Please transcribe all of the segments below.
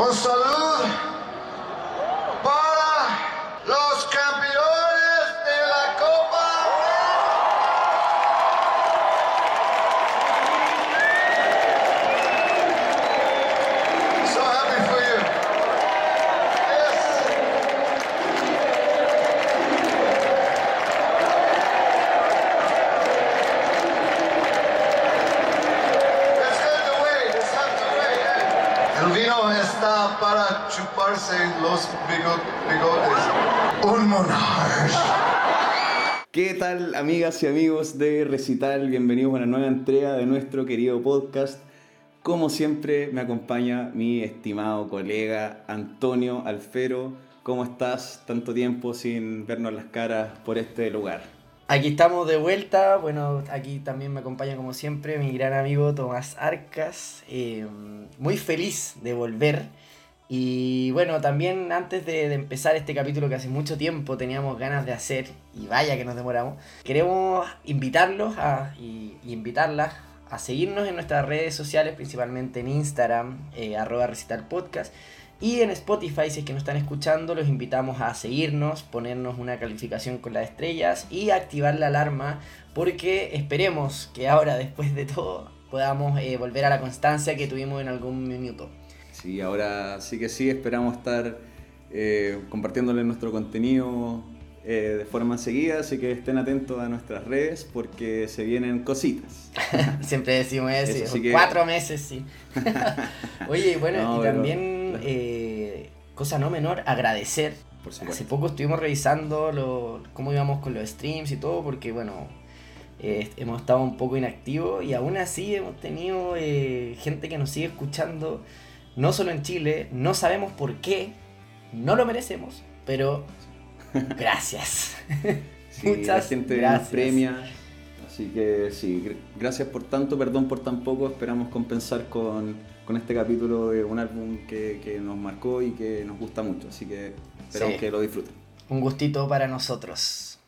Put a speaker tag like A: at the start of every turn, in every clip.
A: Un
B: tal amigas y amigos de Recital? Bienvenidos a una nueva entrega de nuestro querido podcast. Como siempre me acompaña mi estimado colega Antonio Alfero. ¿Cómo estás? Tanto tiempo sin vernos las caras por este lugar.
C: Aquí estamos de vuelta. Bueno, aquí también me acompaña como siempre mi gran amigo Tomás Arcas. Eh, muy feliz de volver. Y bueno, también antes de, empezar este capítulo que hace mucho tiempo teníamos ganas de hacer, y vaya que nos demoramos, queremos invitarlos a, y, y invitarlas a seguirnos en nuestras redes sociales, principalmente en Instagram, eh, arroba recital podcast. Y en Spotify, si es que nos están escuchando, los invitamos a seguirnos, ponernos una calificación con las estrellas y activar la alarma porque esperemos que ahora, después de todo, podamos eh, volver a la constancia que tuvimos en algún minuto.
B: Sí, ahora sí que sí, esperamos estar eh, compartiéndoles nuestro contenido eh, de forma seguida, así que estén atentos a nuestras redes porque se vienen cositas.
C: Siempre decimos eso,
B: Eso sí que-
C: cuatro meses, sí. Oye, bueno,
B: No,
C: y
B: pero-
C: también, eh, cosa no menor, agradecer
B: Por
C: Hace poco estuvimos revisando lo, cómo íbamos con los streams y todo, porque bueno, eh, hemos estado un poco inactivos y aún así hemos tenido eh, gente que nos sigue escuchando, no solo en Chile, no sabemos por qué, no lo merecemos, pero gracias.
B: Sí, la
C: Muchas
B: gente nos
C: gracias.
B: premia. Así que sí, gr- gracias por tanto, perdón por tan poco. Esperamos compensar con, con este capítulo de un álbum que, que nos marcó y que nos gusta mucho. Así que esperamos
C: Sí.
B: que lo disfruten.
C: Un gustito para nosotros.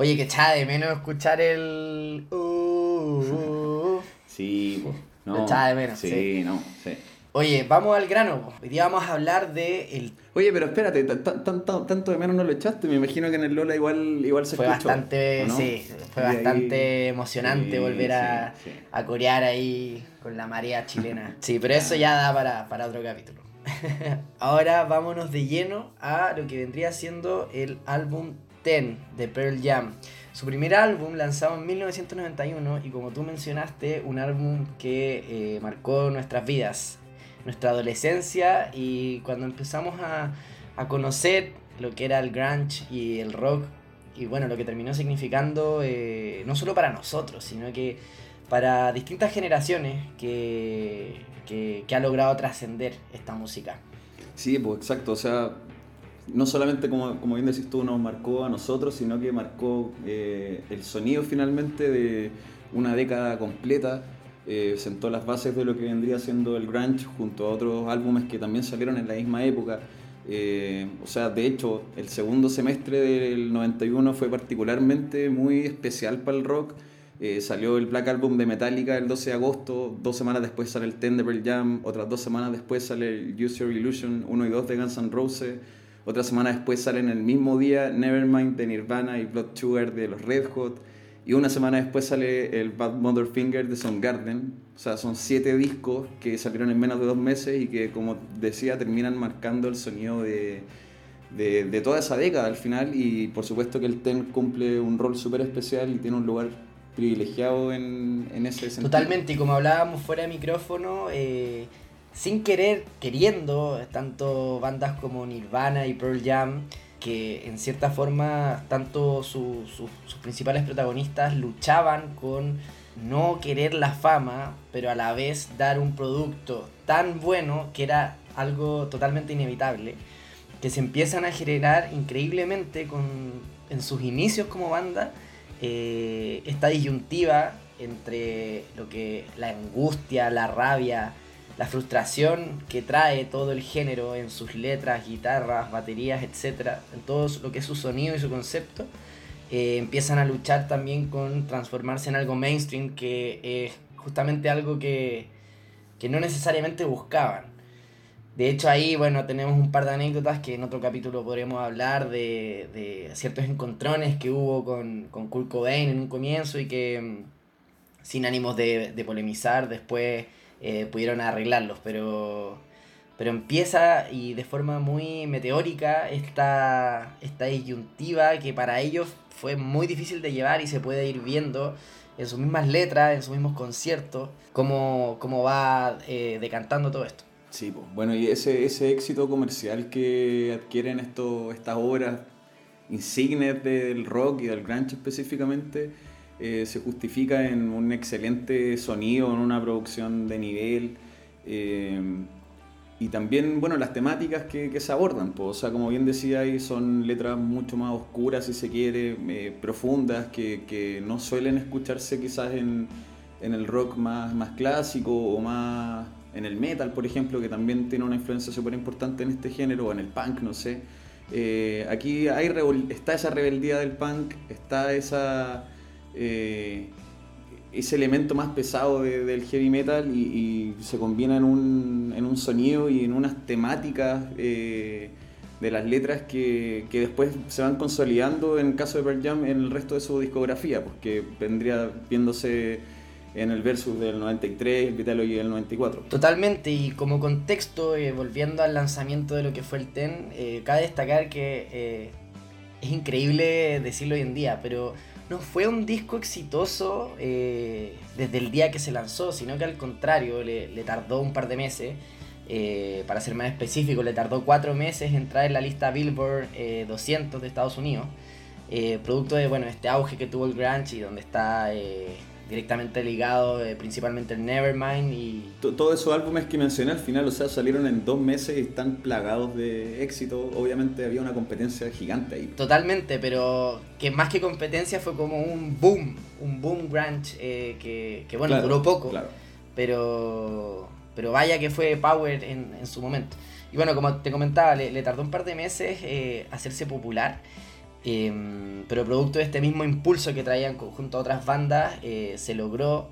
C: Oye, que echaba de menos escuchar el... uh, uh, uh.
B: Sí, pues, no.
C: echaba de menos,
B: Sí,
C: sí.
B: no, sí.
C: Oye, vamos al grano. po. Hoy día vamos a hablar de el
B: Oye, pero espérate, ta- ta- tanto, tanto de menos no lo echaste. Me imagino que en el Lola igual, igual se
C: fue
B: escuchó.
C: bastante, sí, fue
B: Y ahí-
C: bastante emocionante
B: Sí,
C: volver a,
B: sí, sí.
C: a corear ahí con la marea chilena. Sí, pero eso ya da para, para otro capítulo. Ahora vámonos de lleno a lo que vendría siendo el álbum Ten de Pearl Jam. Su primer álbum lanzado en 1991 y como tú mencionaste, un álbum que eh, marcó nuestras vidas, nuestra adolescencia y cuando empezamos a, a conocer lo que era el grunge y el rock y bueno, lo que terminó significando eh, no solo para nosotros, sino que para distintas generaciones que, que, que ha logrado trascender esta música.
B: Sí, pues exacto, o sea, no solamente como, como bien decís tú, nos marcó a nosotros, sino que marcó eh, el sonido finalmente de una década completa, eh, sentó las bases de lo que vendría siendo el grunge junto a otros álbumes que también salieron en la misma época. Eh, o sea, de hecho, el segundo semestre del 91 fue particularmente muy especial para el rock. Salió el Black Album de Metallica el 12 de agosto, dos semanas después sale el Ten de Jam, otras dos semanas después sale el Use Your Illusion 1 y 2 de Guns N' Roses, otra semana después salen el mismo día Nevermind de Nirvana y Blood Sugar de los Red Hot, y una semana después sale el Bad Mother Finger de Soundgarden. O sea, son siete discos que salieron en menos de dos meses y que, como decía, terminan marcando el sonido de, de, de toda esa década al final. Y por supuesto que el TEN cumple un rol súper especial y tiene un lugar privilegiado en, en ese sentido.
C: Totalmente, y como hablábamos fuera de micrófono, eh, sin querer, queriendo, tanto bandas como Nirvana y Pearl Jam, que en cierta forma tanto su- su- sus principales protagonistas luchaban con no querer la fama, pero a la vez dar un producto tan bueno que era algo totalmente inevitable, que se empiezan a generar increíblemente con en sus inicios como banda, eh, esta disyuntiva entre lo que la angustia, la rabia, la frustración que trae todo el género en sus letras, guitarras, baterías, etc., en todo lo que es su sonido y su concepto, eh, empiezan a luchar también con transformarse en algo mainstream, que es justamente algo que, que no necesariamente buscaban. De hecho ahí, bueno, tenemos un par de anécdotas que en otro capítulo podremos hablar de, de ciertos encontrones que hubo con, con Kurt Cobain en un comienzo y que mm, sin ánimos de polemizar después eh, pudieron arreglarlos, pero, pero empieza y de forma muy meteórica esta, esta disyuntiva que para ellos fue muy difícil de llevar y se puede ir viendo en sus mismas letras, en sus mismos conciertos, cómo, cómo va eh, decantando todo esto.
B: Sí, bueno, y ese, ese éxito comercial que adquieren estas obras insignes del rock y del grunge específicamente, eh, se justifica en un excelente sonido, en una producción de nivel. Eh, y también, bueno, las temáticas que, se abordan, pues, o sea, como bien decía ahí, son letras mucho más oscuras, si se quiere, eh, profundas, que, que, no suelen escucharse quizás en, en, el rock más, más clásico o más en el metal, por ejemplo, que también tiene una influencia súper importante en este género, o en el punk, no sé. aquí hay está esa rebeldía del punk, está esa eh, ese elemento más pesado del heavy metal y, se combina en un, en un, sonido y en unas temáticas eh, de las letras que, que, después se van consolidando en el caso de Pearl Jam en el resto de su discografía, porque vendría viéndose en el versus del 93, el Vitalogy del 94.
C: Totalmente, y como contexto, eh, volviendo al lanzamiento de lo que fue el TEN, cabe destacar que es increíble decirlo hoy en día, pero no fue un disco exitoso eh, desde el día que se lanzó, sino que al contrario, le, tardó un par de meses. Eh, para ser más específico, le tardó cuatro meses entrar en la lista Billboard 200 eh, de Estados Unidos. producto de bueno, este auge que tuvo el grunge y donde está directamente ligado eh, principalmente el Nevermind y...
B: Todos esos álbumes que mencioné al final, o sea, salieron en dos meses y están plagados de éxito. Obviamente había una competencia gigante ahí.
C: Totalmente, pero que más que competencia fue como un boom, un boom grunge eh, que, que, bueno, duró poco. Claro. Pero, pero vaya que fue power en, en su momento. Y bueno, como te comentaba, le, le tardó un par de meses eh, hacerse popular. Em, pero producto de este mismo impulso que traían junto a otras bandas, eh, se logró.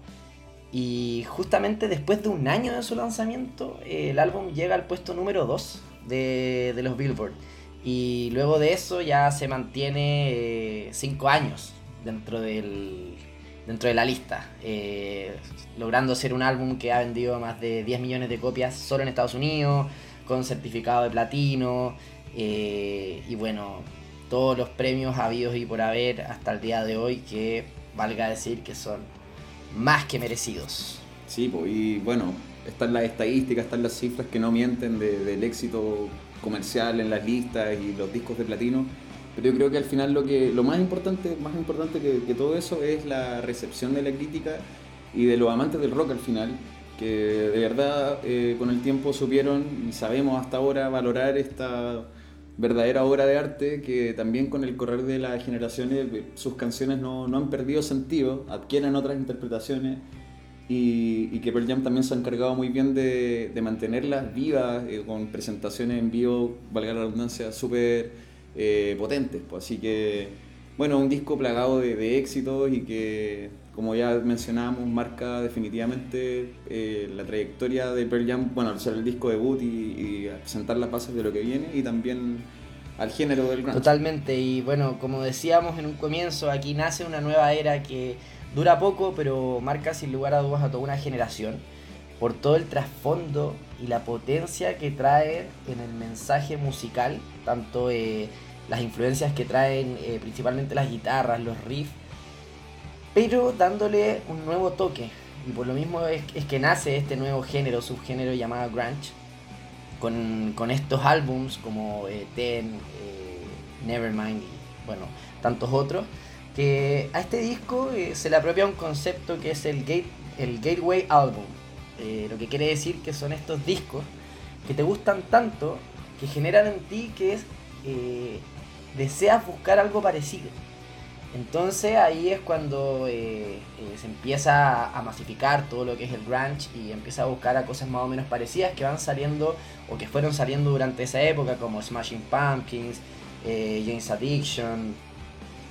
C: Y justamente después de un año de su lanzamiento, eh, el álbum llega al puesto número 2 de, de, los Billboard. Y luego de eso ya se mantiene 5 eh, años dentro, del, dentro de la lista. logrando ser un álbum que ha vendido más de 10 millones de copias solo en Estados Unidos, con certificado de platino. y bueno, todos los premios habidos y por haber hasta el día de hoy que valga decir que son más que merecidos.
B: Sí, y bueno, están las estadísticas, están las cifras que no mienten del éxito comercial en las listas y los discos de platino. Pero yo creo que al final lo que lo más importante, más importante que, todo eso es la recepción de la crítica y de los amantes del rock al final, que de verdad eh, con el tiempo supieron y sabemos hasta ahora valorar esta verdadera obra de arte que también con el correr de las generaciones sus canciones no, han perdido sentido, adquieren otras interpretaciones y, que Pearl Jam también se ha encargado muy bien de, mantenerlas vivas eh, con presentaciones en vivo, valga la redundancia, súper eh, potentes. Pues. Así que, bueno, un disco plagado de, éxitos y que, como ya mencionábamos, marca definitivamente eh, la trayectoria de Pearl Jam, bueno, al ser el disco debut y, y presentar las bases de lo que viene y también al género del grunge.
C: Totalmente, y bueno, como decíamos en un comienzo, aquí nace una nueva era que dura poco, pero marca sin lugar a dudas a toda una generación por todo el trasfondo y la potencia que trae en el mensaje musical, tanto eh, las influencias que traen eh, principalmente las guitarras, los riffs, pero dándole un nuevo toque. Y por lo mismo es, es que nace este nuevo género, subgénero llamado grunge, con, con estos álbums como eh, Ten, eh, Nevermind y bueno, tantos otros, que a este disco eh, se le apropia un concepto que es el, gate, el Gateway Album, lo que quiere decir que son estos discos que te gustan tanto, que generan en ti que es deseas buscar algo parecido. Entonces ahí es cuando eh, eh, se empieza a masificar todo lo que es el grunge y empieza a buscar a cosas más o menos parecidas que van saliendo o que fueron saliendo durante esa época como Smashing Pumpkins, eh, James Addiction,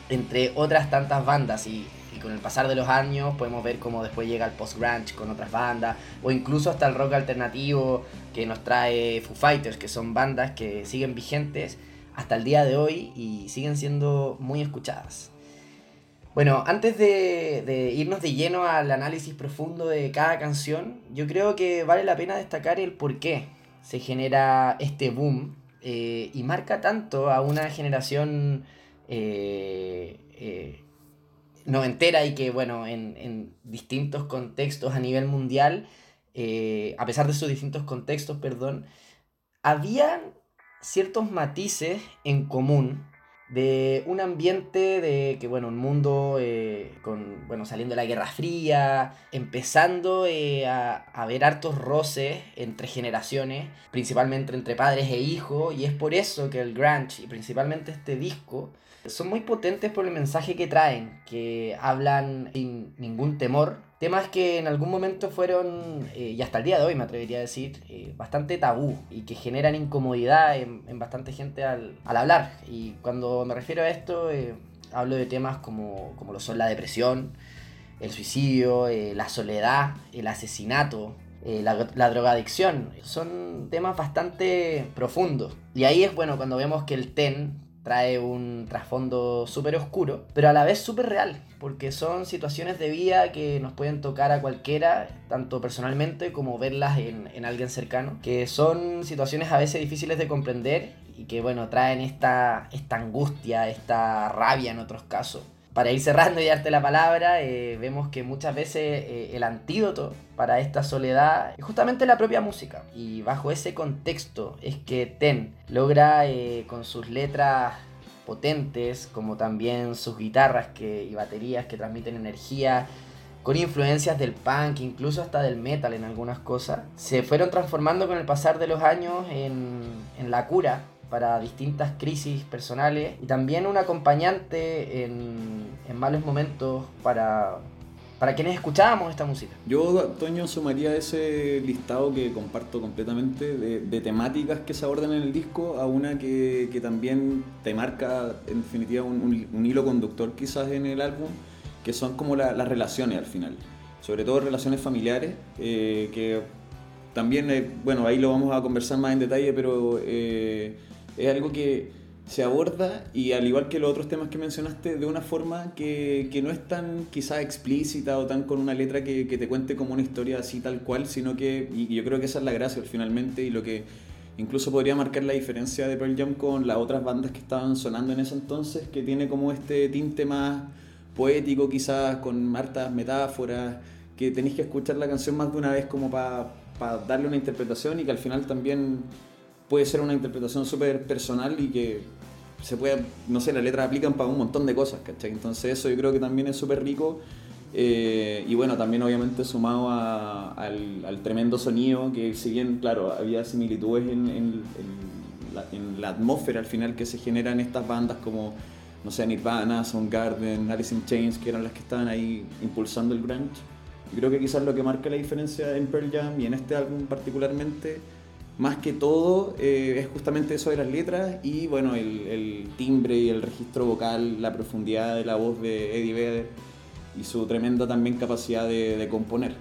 C: entre otras tantas bandas y, y, con el pasar de los años podemos ver cómo después llega el post-grunge con otras bandas o incluso hasta el rock alternativo que nos trae Foo Fighters que son bandas que siguen vigentes hasta el día de hoy y siguen siendo muy escuchadas. Bueno, antes de, irnos de lleno al análisis profundo de cada canción, yo creo que vale la pena destacar el por qué se genera este boom eh, y marca tanto a una generación eh, eh, noventera y que, bueno, en, en, distintos contextos a nivel mundial, a pesar de sus distintos contextos, perdón, habían ciertos matices en común de un ambiente de que, bueno, un mundo eh, con, bueno, saliendo de la Guerra Fría, empezando eh, a, a ver hartos roces entre generaciones, principalmente entre padres e hijos, y es por eso que el grunge y principalmente este disco son muy potentes por el mensaje que traen, que hablan sin ningún temor. Temas que en algún momento fueron, eh, y hasta el día de hoy me atrevería a decir, eh, bastante tabú y que generan incomodidad en, bastante gente al, al, hablar. Y cuando me refiero a esto, eh, hablo de temas como, como lo son la depresión, el suicidio, la soledad, el asesinato, la, la, drogadicción. Son temas bastante profundos. Y ahí es bueno cuando vemos que el TEN trae un trasfondo súper oscuro, pero a la vez súper real, porque son situaciones de vida que nos pueden tocar a cualquiera, tanto personalmente como verlas en, en alguien cercano, que son situaciones a veces difíciles de comprender y que bueno, traen esta, esta angustia, esta rabia en otros casos. Para ir cerrando y darte la palabra, eh, vemos que muchas veces eh, el antídoto para esta soledad es justamente la propia música. Y bajo ese contexto es que Ten logra eh, con sus letras potentes, como también sus guitarras y baterías que transmiten energía, con influencias del punk, incluso hasta del metal en algunas cosas, se fueron transformando con el pasar de los años en la cura para distintas crisis personales y también un acompañante en, en malos momentos para, para quienes escuchábamos esta música.
B: Yo, Toño, sumaría ese listado que comparto completamente de, de, temáticas que se abordan en el disco a una que, que también te marca en definitiva un, un, un, hilo conductor quizás en el álbum, que son como la, las relaciones al final, sobre todo relaciones familiares, eh, que también, eh, bueno, ahí lo vamos a conversar más en detalle, pero... Eh, es algo que se aborda y al igual que los otros temas que mencionaste, de una forma que, que no es tan quizás explícita o tan con una letra que, que, te cuente como una historia así tal cual, sino que, y yo creo que esa es la gracia finalmente y lo que incluso podría marcar la diferencia de Pearl Jam con las otras bandas que estaban sonando en ese entonces, que tiene como este tinte más poético quizás, con hartas metáforas, que tenéis que escuchar la canción más de una vez como para pa darle una interpretación y que al final también puede ser una interpretación súper personal y que se puede, no sé, las letras aplican para un montón de cosas, ¿cachai? Entonces eso yo creo que también es súper rico eh, y bueno, también obviamente sumado a, al, al, tremendo sonido, que si bien, claro, había similitudes en, en, en, la, en, la, atmósfera al final que se generan estas bandas como, no sé, Nirvana, Soundgarden, Alice in Chains, que eran las que estaban ahí impulsando el grunge. Y creo que quizás lo que marca la diferencia en Pearl Jam y en este álbum particularmente más que todo eh, es justamente eso de las letras y bueno, el, el, timbre y el registro vocal, la profundidad de la voz de Eddie Vedder y su tremenda también capacidad de, de componer.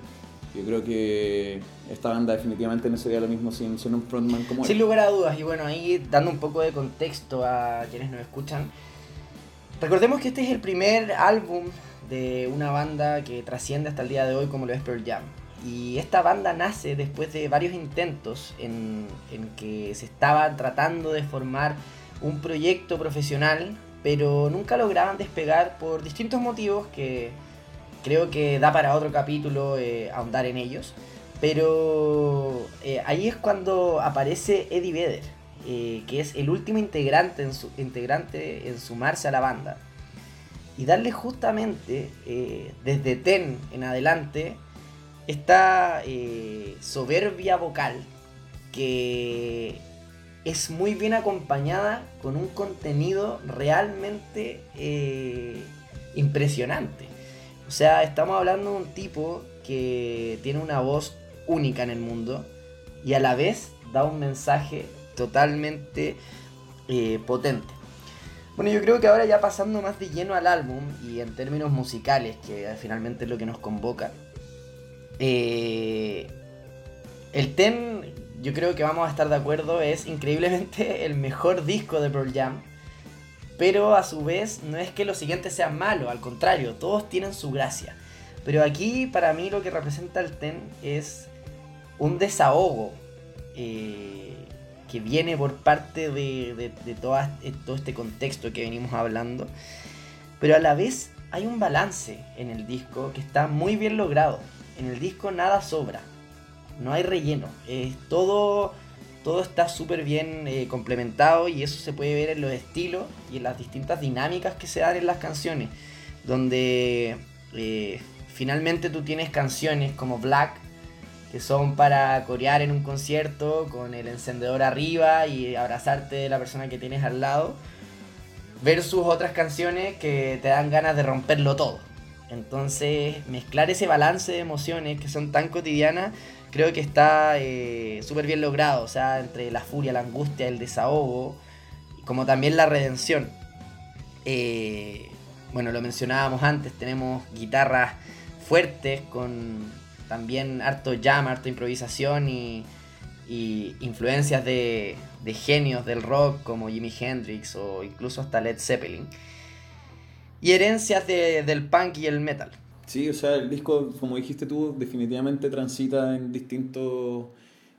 B: Yo creo que esta banda definitivamente no sería lo mismo sin, sin un frontman como él.
C: Sin lugar a dudas, y bueno, ahí dando un poco de contexto a quienes nos escuchan, recordemos que este es el primer álbum de una banda que trasciende hasta el día de hoy como lo es Pearl Jam. Y esta banda nace después de varios intentos en, en, que se estaba tratando de formar un proyecto profesional, pero nunca lograban despegar por distintos motivos que creo que da para otro capítulo eh, ahondar en ellos. Pero eh, ahí es cuando aparece Eddie Vedder, eh, que es el último integrante en, integrante en sumarse a la banda. Y darle justamente eh, desde Ten en adelante esta eh, soberbia vocal que es muy bien acompañada con un contenido realmente eh, impresionante. O sea, estamos hablando de un tipo que tiene una voz única en el mundo y a la vez da un mensaje totalmente eh, potente. Bueno, yo creo que ahora ya pasando más de lleno al álbum y en términos musicales, que finalmente es lo que nos convoca, eh, el Ten, yo creo que vamos a estar de acuerdo, es increíblemente el mejor disco de Pearl Jam. Pero a su vez no es que los siguientes sean malos, al contrario, todos tienen su gracia. Pero aquí para mí lo que representa el Ten es un desahogo. Eh, que viene por parte de, de todo este contexto que venimos hablando. Pero a la vez hay un balance en el disco que está muy bien logrado. En el disco nada sobra. No hay relleno. todo, todo está súper bien eh, complementado y eso se puede ver en los estilos y en las distintas dinámicas que se dan en las canciones. Donde eh, finalmente tú tienes canciones como Black que son para corear en un concierto con el encendedor arriba y abrazarte de la persona que tienes al lado, versus otras canciones que te dan ganas de romperlo todo. Entonces, mezclar ese balance de emociones que son tan cotidianas, creo que está eh, súper bien logrado. O sea, entre la furia, la angustia, el desahogo, como también la redención. Eh, bueno, lo mencionábamos antes, tenemos guitarras fuertes con también harto jam, harto improvisación y, influencias de, genios del rock como Jimi Hendrix o incluso hasta Led Zeppelin. Y herencias del punk y el metal.
B: Sí, o sea, el disco, como dijiste tú, definitivamente transita en distintos,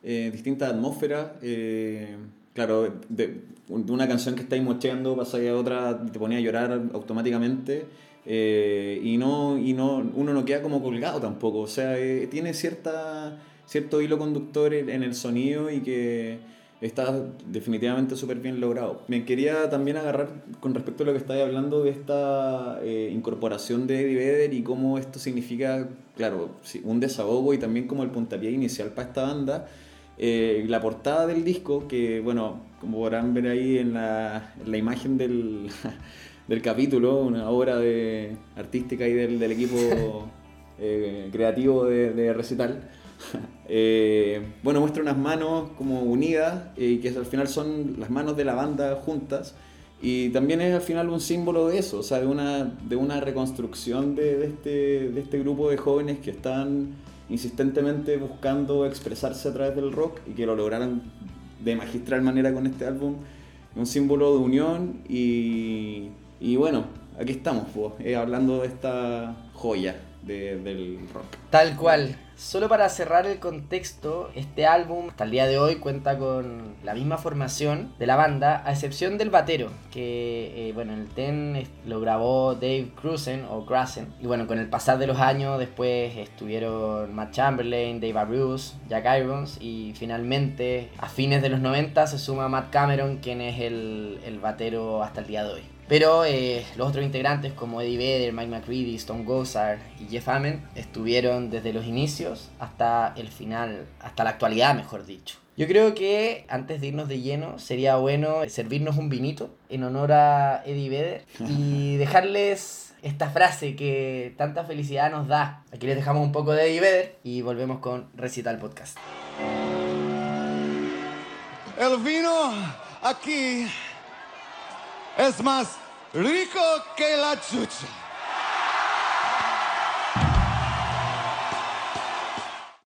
B: eh, distintas atmósferas. Eh, claro, de, una canción que estáis mocheando, pasáis a otra, te ponía a llorar automáticamente. Eh, y no, y no, uno no queda como colgado tampoco, o sea, eh, tiene cierta, cierto hilo conductor en, el sonido y que está definitivamente súper bien logrado. Me quería también agarrar con respecto a lo que estáis hablando de esta eh, incorporación de Eddie Vedder y cómo esto significa, claro, un desahogo y también como el puntapié inicial para esta banda. la portada del disco, que bueno, como podrán ver ahí en la, en la imagen del, del capítulo, una obra de, artística y del, del equipo eh, creativo de, de Recital. Eh, bueno, muestra unas manos como unidas, eh, que al final son las manos de la banda juntas. Y también es al final un símbolo de eso, o sea, de una, reconstrucción este, de este grupo de jóvenes que están insistentemente buscando expresarse a través del rock y que lo lograron de magistral manera con este álbum. Un símbolo de unión y, y bueno, aquí estamos, eh, hablando de esta joya del rock.
C: Tal cual. Solo para cerrar el contexto, este álbum hasta el día de hoy cuenta con la misma formación de la banda, a excepción del batero, que eh, bueno, en el TEN lo grabó Dave Cruzen o Grassen. Y bueno, con el pasar de los años después estuvieron Matt Chamberlain, Dave Bruce, Jack Irons y finalmente a fines de los 90 se suma Matt Cameron, quien es el, el batero hasta el día de hoy. Pero eh, los otros integrantes como Eddie Vedder, Mike McCready, Stone Gossard y Jeff Amen estuvieron desde los inicios hasta el final, hasta la actualidad mejor dicho. Yo creo que antes de irnos de lleno sería bueno servirnos un vinito en honor a Eddie Vedder y dejarles esta frase que tanta felicidad nos da. Aquí les dejamos un poco de Eddie Vedder y volvemos con Recital Podcast.
A: El vino aquí es más rico que la chucha.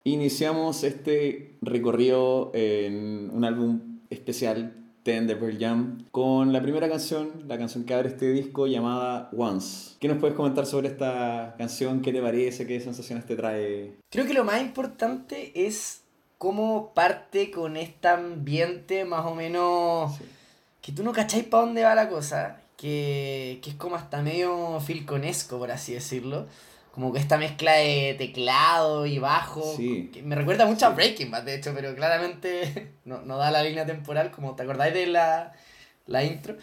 B: Iniciamos este recorrido en un álbum especial, Ten de Pearl Jam, con la primera canción, la canción que abre este disco llamada Once. ¿Qué nos puedes comentar sobre esta canción? ¿Qué te parece? ¿Qué sensaciones te trae?
C: Creo que lo más importante es cómo parte con este ambiente más o menos que tú no cacháis para dónde va la cosa, que, que es como hasta medio filconesco, por así decirlo. Como que esta mezcla de teclado y bajo, que me recuerda mucho a Breaking Bad, de hecho, pero claramente no, no, da la línea temporal, como te acordáis de la, la intro.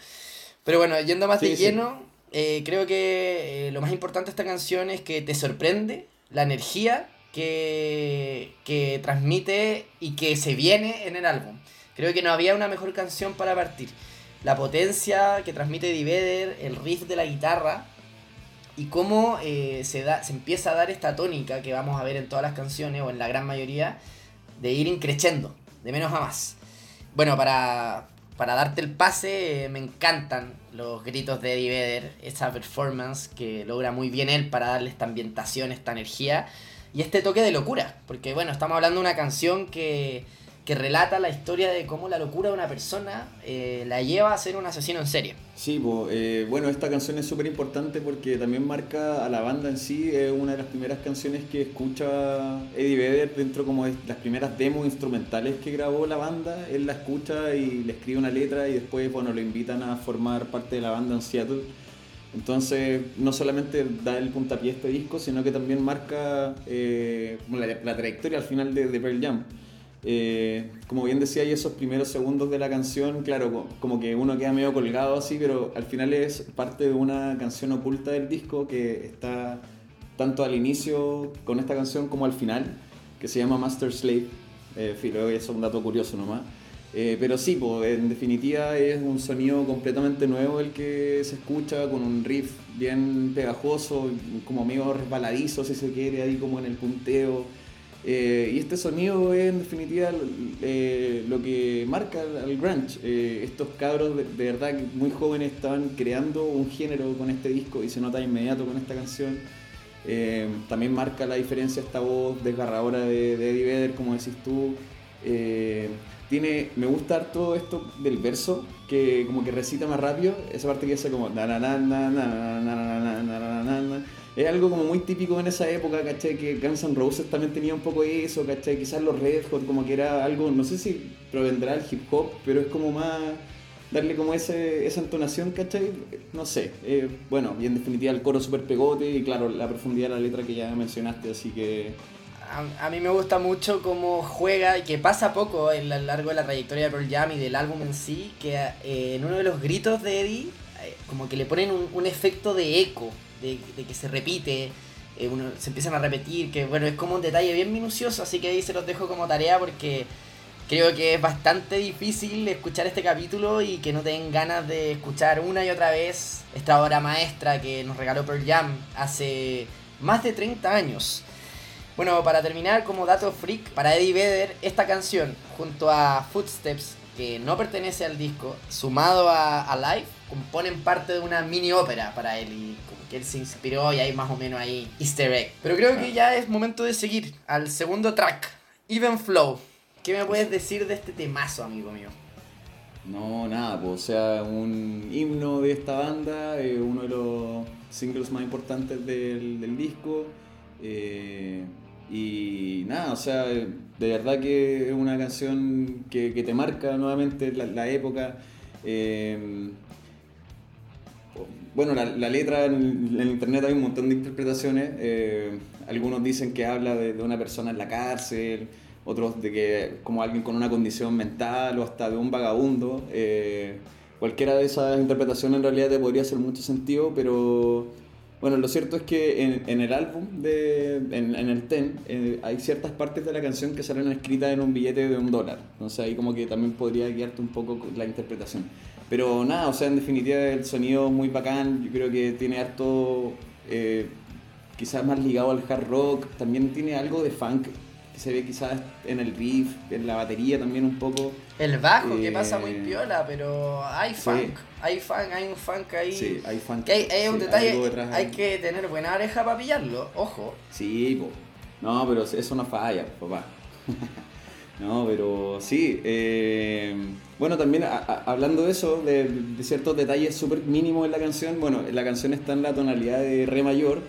C: Pero bueno, yendo más de lleno, eh, creo que eh, lo más importante de esta canción es que te sorprende la energía que, que transmite y que se viene en el álbum Creo que no había una mejor canción para partir. La potencia que transmite Eddie Vedder, el riff de la guitarra y cómo eh, se, da, se empieza a dar esta tónica que vamos a ver en todas las canciones o en la gran mayoría de ir increciendo, de menos a más. Bueno, para, para darte el pase, eh, me encantan los gritos de Eddie Vedder, esa performance que logra muy bien él para darle esta ambientación, esta energía y este toque de locura. Porque bueno, estamos hablando de una canción que que relata la historia de cómo la locura de una persona eh, la lleva a ser un asesino en serie.
B: Sí, eh, bueno, esta canción es súper importante porque también marca a la banda en sí, es una de las primeras canciones que escucha Eddie Vedder dentro como de las primeras demos instrumentales que grabó la banda, él la escucha y le escribe una letra y después, bueno, lo invitan a formar parte de la banda en Seattle. Entonces, no solamente da el puntapié a este disco, sino que también marca eh, la, trayectoria al final de, de Pearl Jam. Eh, como bien decía, esos primeros segundos de la canción, claro, como que uno queda medio colgado así, pero al final es parte de una canción oculta del disco que está tanto al inicio con esta canción como al final, que se llama Master Slave. Eh, filo, es un dato curioso nomás. Eh, pero sí, pues, en definitiva es un sonido completamente nuevo el que se escucha con un riff bien pegajoso, como medio resbaladizo si se quiere, ahí como en el punteo. Eh, y este sonido es en definitiva eh, lo que marca al grunge. Eh, estos cabros de, verdad muy jóvenes estaban creando un género con este disco y se nota inmediato con esta canción. también marca la diferencia esta voz desgarradora de, de Eddie Vedder, como decís tú. tiene, me gusta todo esto del verso, que como que recita más rápido, esa parte que hace como es algo como muy típico en esa época, ¿cachai? Que Guns N' Roses también tenía un poco eso, ¿cachai? Quizás los Red Hot, como que era algo, no sé si provendrá del hip hop, pero es como más darle como ese, esa entonación, ¿cachai? No sé. Eh, bueno, y en definitiva el coro súper pegote y claro, la profundidad de la letra que ya mencionaste, así que...
C: A, mí me gusta mucho cómo juega y que pasa poco a lo largo de la trayectoria de Pearl Jam y del álbum en sí, que eh, en uno de los gritos de Eddie, eh, como que le ponen un efecto de eco de, que se repite, eh, uno, se empiezan a repetir, que bueno, es como un detalle bien minucioso, así que ahí se los dejo como tarea porque creo que es bastante difícil escuchar este capítulo y que no tengan ganas de escuchar una y otra vez esta obra maestra que nos regaló Pearl Jam hace más de 30 años. Bueno, para terminar, como dato freak, para Eddie Vedder, esta canción, junto a Footsteps, que no pertenece al disco, sumado a, a Live, componen parte de una mini ópera para él y como que él se inspiró y hay más o menos ahí easter egg. Pero creo que ya es momento de seguir al segundo track, Even Flow. ¿Qué me puedes decir de este temazo, amigo mío?
B: No, nada, pues, o sea, un himno de esta banda, eh, uno de los singles más importantes del, disco. Eh, y nada, o sea, de verdad que es una canción que, te marca nuevamente la, época. Eh, bueno, la, letra en, el internet hay un montón de interpretaciones. Eh, algunos dicen que habla de, una persona en la cárcel, otros de que como alguien con una condición mental o hasta de un vagabundo. Eh, cualquiera de esas interpretaciones en realidad te podría hacer mucho sentido, pero bueno, lo cierto es que en, el álbum, de, en, el TEN, eh, hay ciertas partes de la canción que salen escritas en un billete de un dólar. Entonces ahí como que también podría guiarte un poco la interpretación. Pero nada, o sea, en definitiva el sonido muy bacán, yo creo que tiene harto, eh, quizás más ligado al hard rock, también tiene algo de funk que se ve quizás en el riff, en la batería también un poco.
C: El bajo que pasa muy eh, piola, pero hay funk, hay funk, hay un funk ahí.
B: Sí, hay funk.
C: hay, hay un detalle, hay que tener buena oreja para pillarlo, ojo.
B: Sí, no, pero eso no falla, papá. No, pero sí. Eh, bueno, también hablando de eso, de, ciertos detalles súper mínimos en la canción, bueno, la canción está en la tonalidad de Re mayor.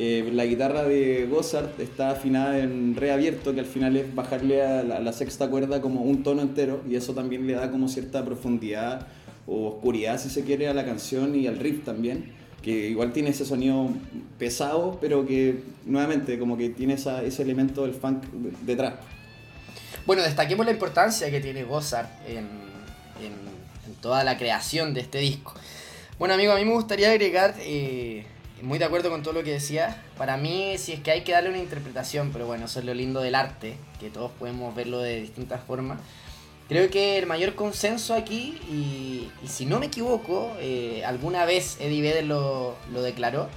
B: Eh, la guitarra de Gozart está afinada en Re abierto, que al final es bajarle a la, sexta cuerda como un tono entero, y eso también le da como cierta profundidad o oscuridad, si se quiere, a la canción y al riff también que igual tiene ese sonido pesado, pero que nuevamente como que tiene ese elemento del funk detrás.
C: Bueno, destaquemos la importancia que tiene Gozart en, toda la creación de este disco. Bueno, amigo, a mí me gustaría agregar, eh, muy de acuerdo con todo lo que decía, para mí si es que hay que darle una interpretación, pero bueno, eso es lo lindo del arte, que todos podemos verlo de distintas formas. Creo que el mayor consenso aquí, y, si no me equivoco, eh, alguna vez Eddie Vedder lo, lo, declaró,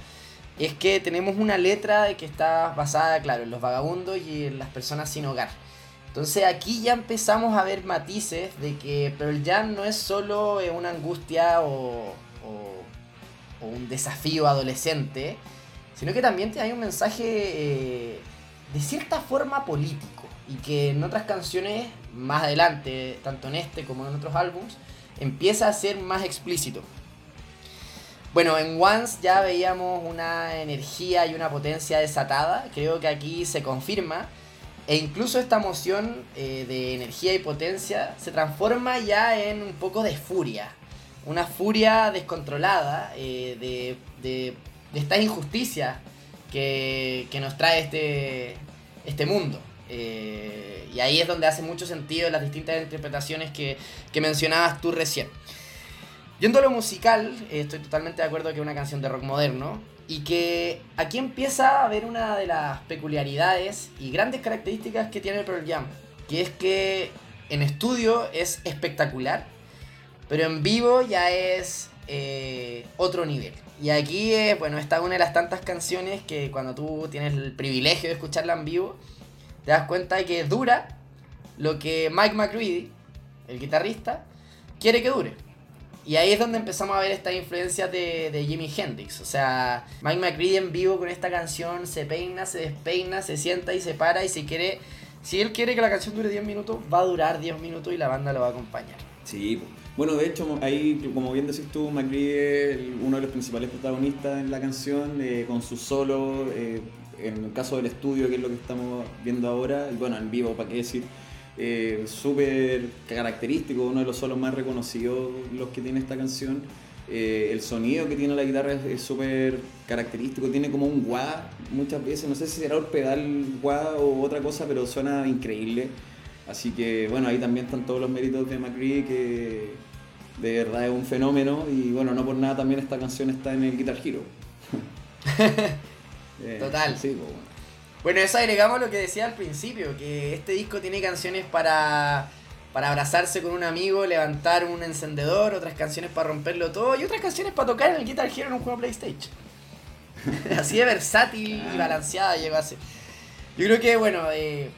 C: es que tenemos una letra que está basada, claro, en los vagabundos y en las personas sin hogar. Entonces aquí ya empezamos a ver matices de que Pearl Jam no es solo eh, una angustia o, o, un desafío adolescente, sino que también hay un mensaje eh, de cierta forma político y que en otras canciones más adelante, tanto en este como en otros álbums, empieza a ser más explícito. Bueno, en Once ya veíamos una energía y una potencia desatada, creo que aquí se confirma, e incluso esta emoción eh, de energía y potencia se transforma ya en un poco de furia, una furia descontrolada eh, de, de, de estas injusticias que, que nos trae este, este mundo. Eh, y ahí es donde hace mucho sentido las distintas interpretaciones que, mencionabas tú recién. Yendo a lo musical, eh, estoy totalmente de acuerdo que es una canción de rock moderno y que aquí empieza a ver una de las peculiaridades y grandes características que tiene el Pearl Jam, que es que en estudio es espectacular, pero en vivo ya es eh, otro nivel. Y aquí, bueno, esta una de las tantas canciones que cuando tú tienes el privilegio de escucharla en vivo, te das cuenta de que dura lo que Mike McCready, el guitarrista, quiere que dure. Y ahí es donde empezamos a ver estas influencias de, de Jimi Hendrix. O sea, Mike McCready en vivo con esta canción se peina, se despeina, se sienta y se para y si quiere... Si él quiere que la canción dure 10 minutos, va a durar 10 minutos y la banda lo va a acompañar.
B: Sí, bueno, de hecho, ahí, como bien decís tú, McCready es uno de los principales protagonistas en la canción, eh, con su solo, eh, en el caso del estudio, que es lo que estamos viendo ahora, y bueno, en vivo, ¿para qué decir? Eh, súper característico, uno de los solos más reconocidos los que tiene esta canción. Eh, el sonido que tiene la guitarra es súper característico, tiene como un wah muchas veces, no sé si será un pedal wah o otra cosa, pero suena increíble. Así que bueno, ahí también están todos los méritos de McCree, que de verdad es un fenómeno y bueno, no por nada también esta canción está en el Guitar Hero.
C: Eh, Total. bueno. eso agregamos lo que decía al principio, que este disco tiene canciones para, para abrazarse con un amigo, levantar un encendedor, otras canciones para romperlo todo y otras canciones para tocar en el Guitar Hero en un juego PlayStation. Así de versátil y balanceada llegó a ser. Yo creo que, bueno, eh,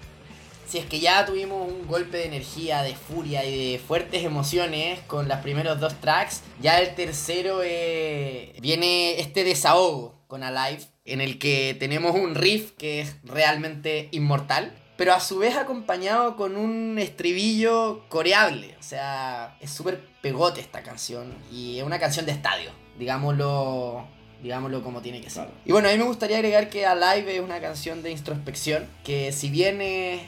C: si es que ya tuvimos un golpe de energía, de furia y de fuertes emociones con los primeros dos tracks, ya el tercero eh, viene este desahogo con Alive, en el que tenemos un riff que es realmente inmortal, pero a su vez acompañado con un estribillo coreable. O sea, es súper pegote esta canción y es una canción de estadio, digámoslo digámoslo como tiene que ser. Y bueno, a mí me gustaría agregar que Alive es una canción de introspección, que si bien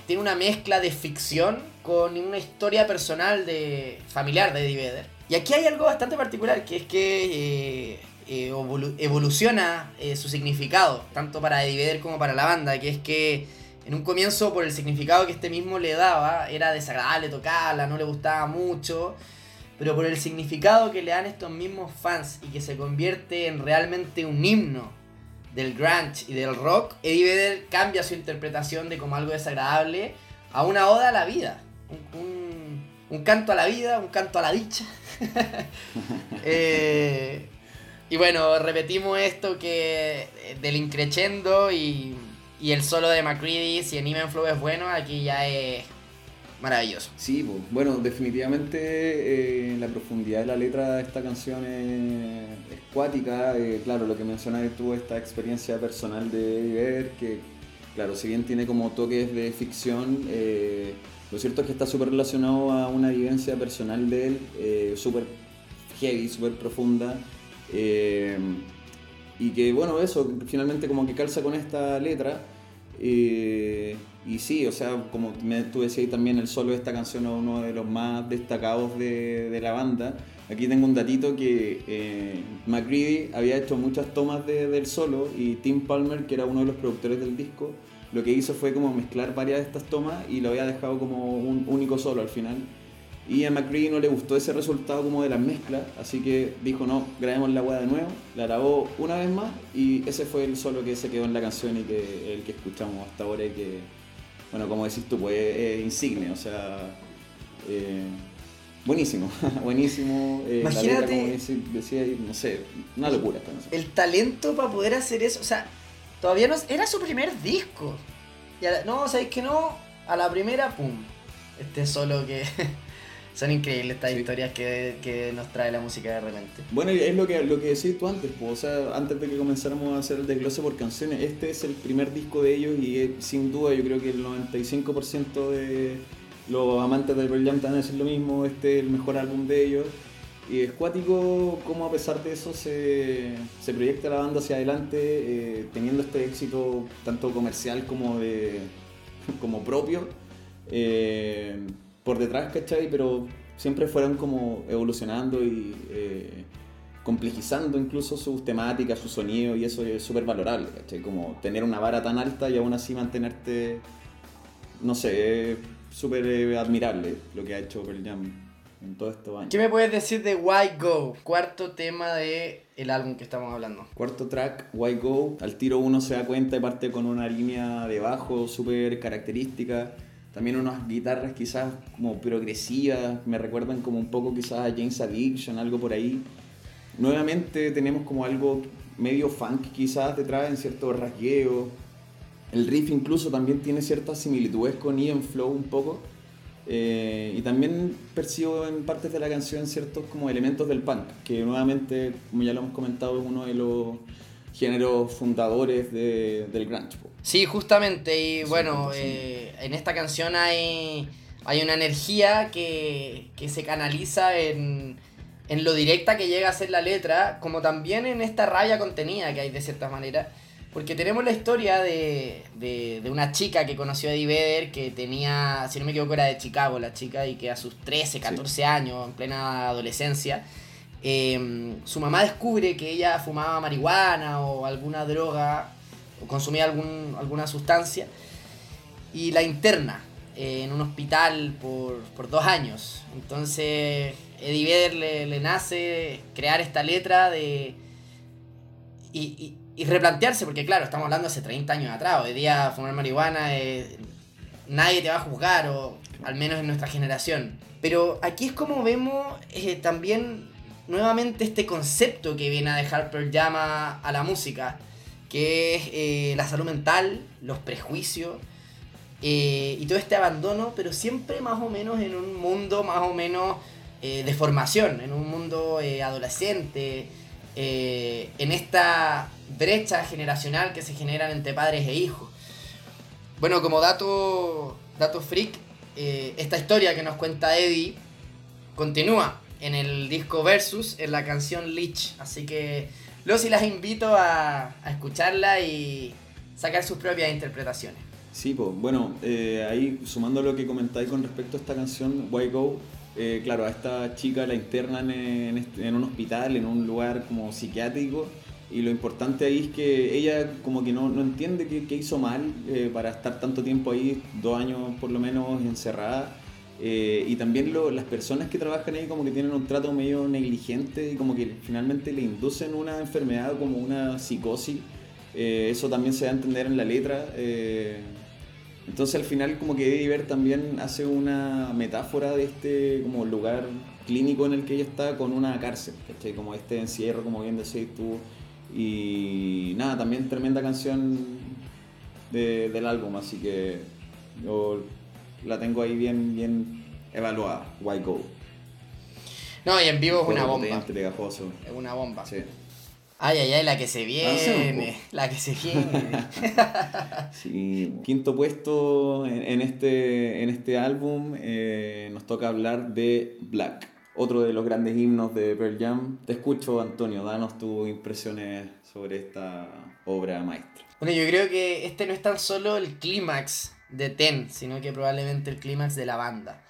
C: tiene una mezcla de ficción con una historia personal de familiar de Eddie Vedder. Y aquí hay algo bastante particular, que es que eh, eh, evoluciona eh, su significado, tanto para Eddie Vedder como para la banda, que es que en un comienzo por el significado que este mismo le daba, era desagradable tocarla, no le gustaba mucho, pero por el significado que le dan estos mismos fans y que se convierte en realmente un himno del grunge y del rock, Eddie Vedder cambia su interpretación de como algo desagradable a una oda a la vida, un, canto a la vida, un canto a la dicha. Eh, y bueno, repetimos esto que eh, del increchendo y, y el solo de McCready, si en Flow es bueno, aquí ya es maravilloso.
B: Sí, bueno, definitivamente eh, la profundidad de la letra de esta canción es, cuática. Eh, claro, lo que mencionaste tú, esta experiencia personal de ver, que claro, si bien tiene como toques de ficción, eh, lo cierto es que está súper relacionado a una vivencia personal de él, súper heavy, súper profunda. y que bueno, eso finalmente como que calza con esta letra. Y sí, o sea, como tú decías también, el solo de esta canción es uno de los más destacados de, la banda. Aquí tengo un datito que eh, McCready había hecho muchas tomas del solo y Tim Palmer, que era uno de los productores del disco, lo que hizo fue como mezclar varias de estas tomas y lo había dejado como un único solo al final. Y a McCready no le gustó ese resultado como de las mezclas, así que dijo no, grabemos la weá de nuevo, la grabó una vez más y ese fue el solo que se quedó en la canción y que el que escuchamos hasta ahora y que bueno, como decís tú, pues es insigne, o sea, Eh, buenísimo, buenísimo. eh, la letra,
C: Imagínate-
B: como decía, no sé, una locura esta canción.
C: El talento para poder hacer eso, o sea, todavía no... Era su primer disco. Y a la- no, ¿sabéis que no? A la primera, pum. Este solo que... Son increíbles estas
B: Sí.
C: historias que, que nos trae la música de repente.
B: Bueno, es lo que, lo que decías tú antes, pues, o sea, antes de que comenzáramos a hacer el desglose por canciones, este es el primer disco de ellos y eh, sin duda yo creo que el 95% de los amantes de Pearl Jam te van a decir lo mismo, este es el mejor álbum de ellos. Y es cuático cómo a pesar de eso se, se proyecta la banda hacia adelante, eh, teniendo este éxito tanto comercial como de como propio. eh, por detrás, ¿cachai? Pero siempre fueron como evolucionando y eh, complejizando incluso sus temáticas, su sonido, y eso es súper valorable, ¿cachai? Como tener una vara tan alta y aún así mantenerte, no sé, súper eh, admirable lo que ha hecho Pearl Jam en todos estos años.
C: ¿Qué me puedes decir de Why Go? Cuarto tema de el álbum que estamos hablando.
B: Cuarto track, Why Go, al tiro uno se da cuenta y parte con una línea de bajo súper característica. También unas guitarras quizás como progresivas, me recuerdan como un poco quizás a James Addiction, algo por ahí. Nuevamente tenemos como algo medio funk quizás detrás en cierto rasgueo. El riff incluso también tiene ciertas similitudes con Ian Flow un poco. Eh, y también percibo en partes de la canción ciertos como elementos del punk, que nuevamente, como ya lo hemos comentado, es uno de los géneros fundadores de- del grunge.
C: Sí, justamente, y bueno, eh, en esta canción hay, hay una energía que, que se canaliza en, en lo directa que llega a ser la letra, como también en esta rabia contenida que hay de cierta manera. Porque tenemos la historia de, de, de una chica que conoció a Eddie Vedder, que tenía, si no me equivoco, era de Chicago la chica, y que a sus 13, 14 años, en plena adolescencia, eh, su mamá descubre que ella fumaba marihuana o alguna droga o consumía algún, alguna sustancia y la interna eh, en un hospital por, por dos años. Entonces Eddie Vedder le, nace crear esta letra de... Y, y- replantearse, porque claro, estamos hablando hace 30 años atrás, hoy día fumar marihuana, nadie te va a juzgar, o al menos en nuestra generación. Pero aquí es como vemos eh, también nuevamente este concepto que viene a dejar Pearl Jam a, a la música, que es eh, la salud mental, los prejuicios eh, y todo este abandono, pero siempre más o menos en un mundo más o menos eh, de formación, en un mundo adolescente, en esta brecha generacional que se generan entre padres e hijos. Bueno, como dato, dato freak, esta historia que nos cuenta Eddie continúa en el disco Versus, en la canción Leech. Así que los y las invito a, escucharla y sacar sus propias interpretaciones.
B: Sí, pues bueno, eh, ahí sumando lo que comentáis con respecto a esta canción, Why Go, eh, claro, a esta chica la internan en, un hospital, en un lugar como psiquiátrico, y lo importante ahí es que ella como que no, no entiende qué hizo mal eh, para estar tanto tiempo ahí, dos años por lo menos encerrada. Eh, y también las personas que trabajan ahí como que tienen un trato medio negligente y como que finalmente le inducen una enfermedad como una psicosis. Eh, eso también se da a entender en la letra. eh, entonces al final como que Eddie Vedder también hace una metáfora de este como lugar clínico en el que ella está con una cárcel. Como este encierro, como bien decís tú. Y nada, también tremenda canción de- del álbum, así que yo la tengo ahí bien, bien evaluada. Why Go.
C: No, y en vivo es una bomba.
B: pegajoso.
C: Es una bomba.
B: Sí.
C: Ay, ay, ay, la que se viene. La que se viene.
B: Sí, quinto puesto en, en este, en este álbum eh, nos toca hablar de Black, otro de los grandes himnos de Pearl Jam. Te escucho, Antonio, danos tus impresiones sobre esta obra maestra.
C: Bueno, yo creo que este no es tan solo el clímax de Ten, sino que probablemente el clímax de la banda.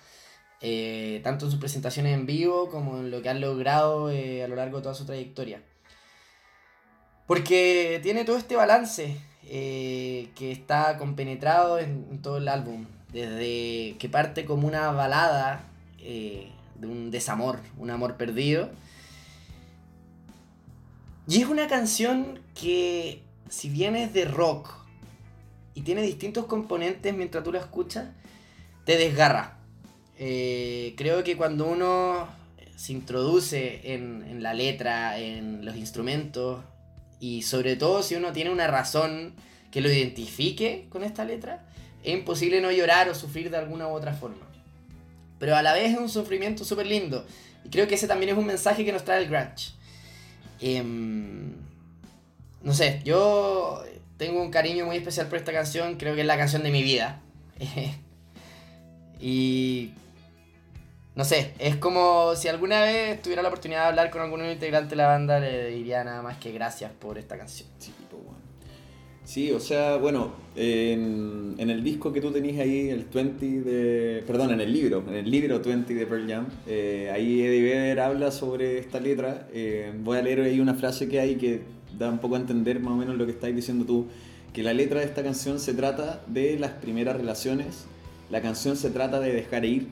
C: Eh, tanto en sus presentaciones en vivo como en lo que han logrado eh, a lo largo de toda su trayectoria. Porque tiene todo este balance eh, que está compenetrado en, en todo el álbum. Desde que parte como una balada de un desamor, un amor perdido. Y es una canción que, si bien es de rock y tiene distintos componentes mientras tú la escuchas, te desgarra. eh, creo que cuando uno se introduce en, la letra, en los instrumentos, y sobre todo si uno tiene una razón que lo identifique con esta letra, es imposible no llorar o sufrir de alguna u otra forma. Pero a la vez es un sufrimiento súper lindo. Y creo que ese también es un mensaje que nos trae el grunge. Em, no sé, yo tengo un cariño muy especial por esta canción, creo que es la canción de mi vida. y no sé, es como si alguna vez tuviera la oportunidad de hablar con algún integrante de la banda, le diría nada más que gracias por esta canción.
B: Sí, bueno. Sí, o sea, bueno, en, en, el disco que tú tenías ahí, el 20 de. Perdón, en el libro, en el libro 20 de Pearl Jam, eh, ahí Eddie Vedder habla sobre esta letra. Eh, voy a leer ahí una frase que hay que da un poco a entender más o menos lo que estáis diciendo tú. Que la letra de esta canción se trata de las primeras relaciones, la canción se trata de dejar ir,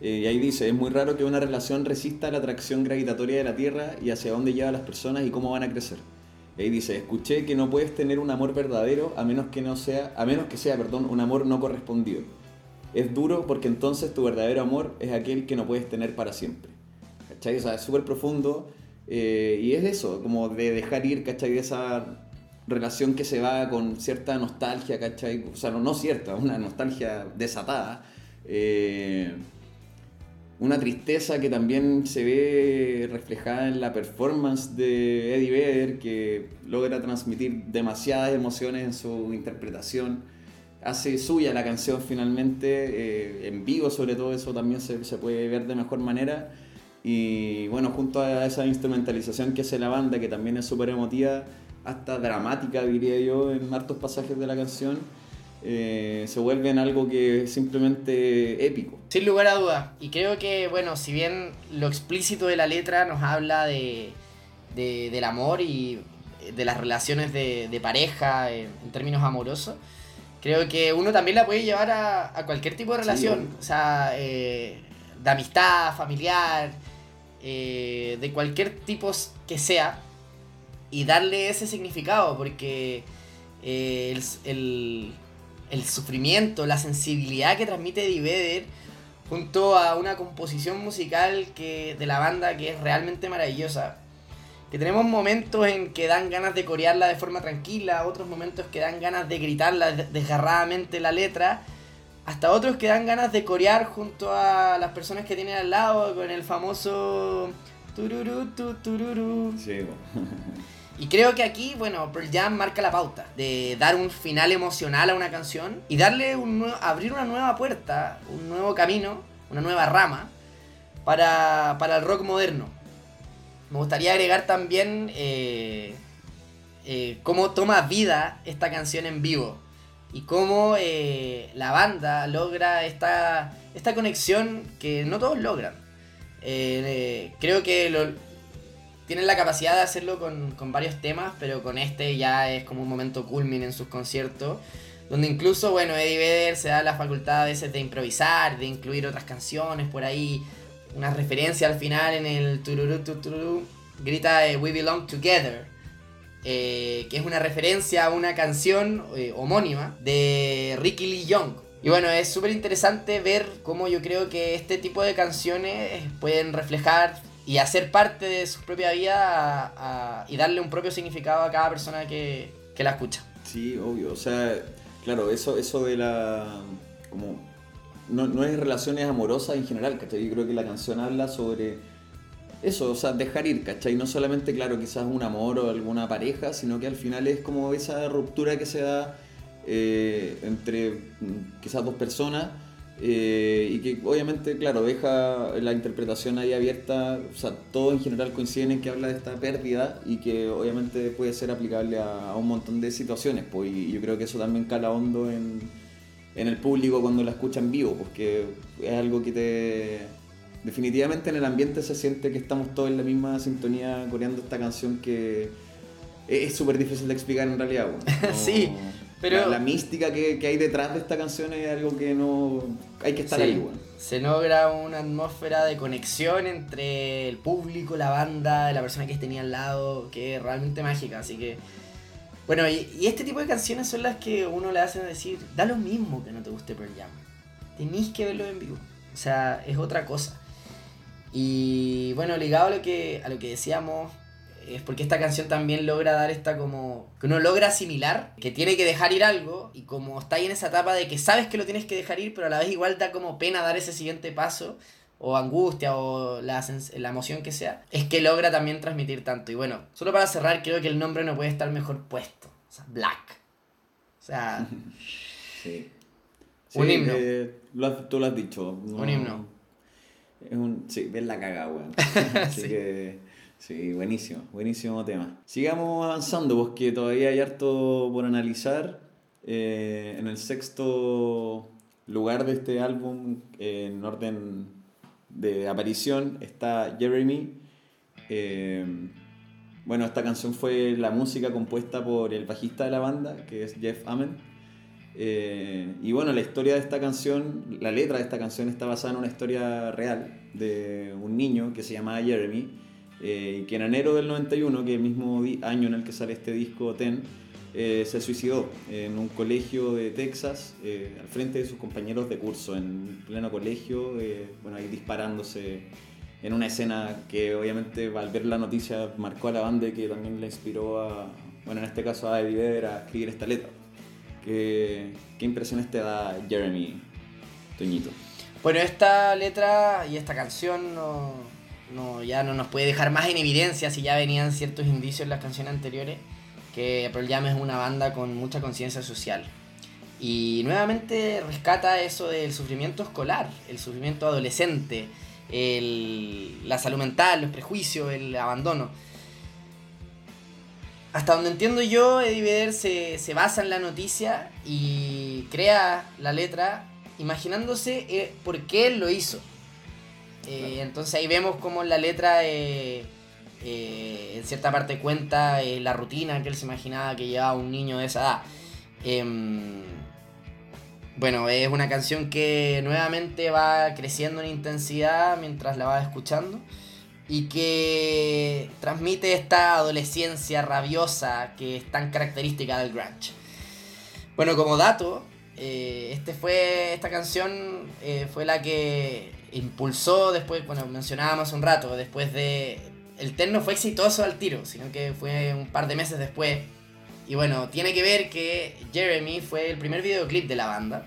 B: eh, y ahí dice, es muy raro que una relación resista la atracción gravitatoria de la Tierra y hacia dónde lleva a las personas y cómo van a crecer. Y ahí dice, escuché que no puedes tener un amor verdadero a menos que no sea, a menos que sea, perdón, un amor no correspondido. Es duro porque entonces tu verdadero amor es aquel que no puedes tener para siempre. ¿Cachai? O sea, es súper profundo eh, y es eso, como de dejar ir, ¿cachai? Esa relación que se va con cierta nostalgia, ¿cachai? O sea, no, no cierta, una nostalgia desatada. Eh, una tristeza que también se ve reflejada en la performance de Eddie Vedder, que logra transmitir demasiadas emociones en su interpretación. Hace suya la canción finalmente, eh, en vivo sobre todo eso también se, se, puede ver de mejor manera. Y bueno, junto a esa instrumentalización que hace la banda, que también es súper emotiva, hasta dramática diría yo en hartos pasajes de la canción, eh, se vuelve en algo que es simplemente épico.
C: Sin lugar a dudas. Y creo que, bueno, si bien lo explícito de la letra nos habla de, del amor y de las relaciones de, pareja en, términos amorosos, creo que uno también la puede llevar a, cualquier tipo de relación. o sea, eh, de amistad, familiar, eh, de cualquier tipo que sea, y darle ese significado, porque el el sufrimiento, la sensibilidad que transmite Eddie Vedder junto a una composición musical que, de la banda que es realmente maravillosa. Que tenemos momentos en que dan ganas de corearla de forma tranquila, otros momentos que dan ganas de gritarla desgarradamente la letra, hasta otros que dan ganas de corear junto a las personas que tienen al lado con el famoso tururú, tururú. Sí, Y creo que aquí, bueno, Pearl Jam marca la pauta de dar un final emocional a una canción y darle un abrir una nueva puerta, un nuevo camino, una nueva rama para, el rock moderno. Me gustaría agregar también eh, eh, cómo toma vida esta canción en vivo y cómo eh, la banda logra esta, esta conexión que no todos logran. creo que lo, tienen la capacidad de hacerlo con, varios temas, pero con este ya es como un momento culmin en sus conciertos. Donde incluso, bueno, Eddie Vedder se da la facultad a veces de improvisar, de incluir otras canciones por ahí. Una referencia al final en el tururú, tururú, grita eh, We Belong Together. Eh, que es una referencia a una canción eh, homónima de Ricky Lee Young. Y bueno, es súper interesante ver cómo yo creo que este tipo de canciones pueden reflejar y hacer parte de su propia vida y darle un propio significado a cada persona que, la escucha.
B: Sí, obvio. O sea, claro, eso, eso de la. como. No, no es relaciones amorosas en general, ¿cachai? Yo creo que la canción habla sobre eso, o sea, dejar ir, ¿cachai? No solamente, claro, quizás un amor o alguna pareja, sino que al final es como esa ruptura que se da eh, entre mm, quizás dos personas eh, y que obviamente, claro, deja la interpretación ahí abierta, o sea, todo en general coincide en que habla de esta pérdida y que obviamente puede ser aplicable a, un montón de situaciones, pues, y yo creo que eso también cala hondo en, en el público cuando la escucha en vivo, porque es algo que te... Definitivamente en el ambiente se siente que estamos todos en la misma sintonía coreando esta canción que es súper difícil de explicar en realidad.
C: sí, pero
B: la, mística que, hay detrás de esta canción es algo que no hay que estar ahí,
C: Se logra una atmósfera de conexión entre el público, la banda, la persona que tenía al lado, que es realmente mágica, así que bueno, y, este tipo de canciones son las que uno le hace decir, da lo mismo que no te guste Pearl Jam. Tenéis que verlo en vivo. O sea, es otra cosa. Y bueno, ligado a lo que, a lo que decíamos, es porque esta canción también logra dar esta como... que uno logra asimilar, que tiene que dejar ir algo, y como está ahí en esa etapa de que sabes que lo tienes que dejar ir, pero a la vez igual da como pena dar ese siguiente paso, o angustia, o la, la emoción que sea, es que logra también transmitir tanto. Y bueno, solo para cerrar, creo que el nombre no puede estar mejor puesto. O sea, Black. O sea...
B: Sí.
C: Un himno.
B: eh, lo has- tú lo has dicho. no-
C: Un himno.
B: Es un, sí, es la cagada, weón. Así
C: Sí.
B: que, sí, buenísimo, buenísimo tema. Sigamos avanzando, porque todavía hay harto por analizar. Eh, en el sexto lugar de este álbum, eh, en orden de aparición, está Jeremy. Eh, bueno, esta canción fue la música compuesta por el bajista de la banda, que es Jeff Amen. Eh, y bueno, la historia de esta canción, la letra de esta canción está basada en una historia real de un niño que se llamaba Jeremy, eh, que en enero del 91, que es el mismo año en el que sale este disco Ten, eh, se suicidó en un colegio de Texas, eh, al frente de sus compañeros de curso, en pleno colegio, eh, bueno, ahí disparándose en una escena que obviamente al ver la noticia marcó a la banda y que también le inspiró a, bueno, en este caso a Eddie Vedder a escribir esta letra. ¿Qué, impresiones te da Jeremy, Toñito?
C: Bueno, esta letra y esta canción no, no, ya no nos puede dejar más en evidencia si ya venían ciertos indicios en las canciones anteriores, que Pearl Jam es una banda con mucha conciencia social. Y nuevamente rescata eso del sufrimiento escolar, el sufrimiento adolescente, el- la salud mental, los prejuicios, el abandono. Hasta donde entiendo yo, Eddie Vedder se, se basa en la noticia y crea la letra imaginándose eh, por qué él lo hizo. Eh, entonces ahí vemos como la letra eh, en cierta parte cuenta la rutina que él se imaginaba que llevaba un niño de esa edad. Em, bueno, es una canción que nuevamente va creciendo en intensidad mientras la vas escuchando y que transmite esta adolescencia rabiosa que es tan característica del grunge. Bueno, como dato, eh, este fue esta canción eh, fue la que impulsó después, bueno, mencionábamos hace un rato, después de el Ten no fue exitoso al tiro, sino que fue un par de meses después. Y bueno, tiene que ver que Jeremy fue el primer videoclip de la banda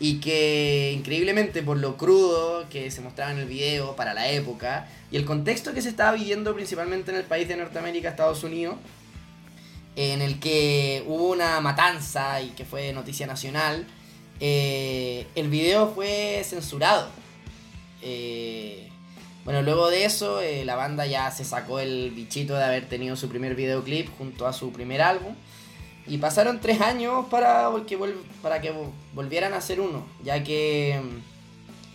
C: y que increíblemente por lo crudo que se mostraba en el video para la época y el contexto que se estaba viviendo principalmente en el país de Norteamérica, Estados Unidos, en el que hubo una matanza y que fue noticia nacional, eh, el video fue censurado. Eh, bueno, luego de eso, eh, la banda ya se sacó el bichito de haber tenido su primer videoclip junto a su primer álbum. Y pasaron tres años para que, para que vol- volvieran a hacer uno, ya que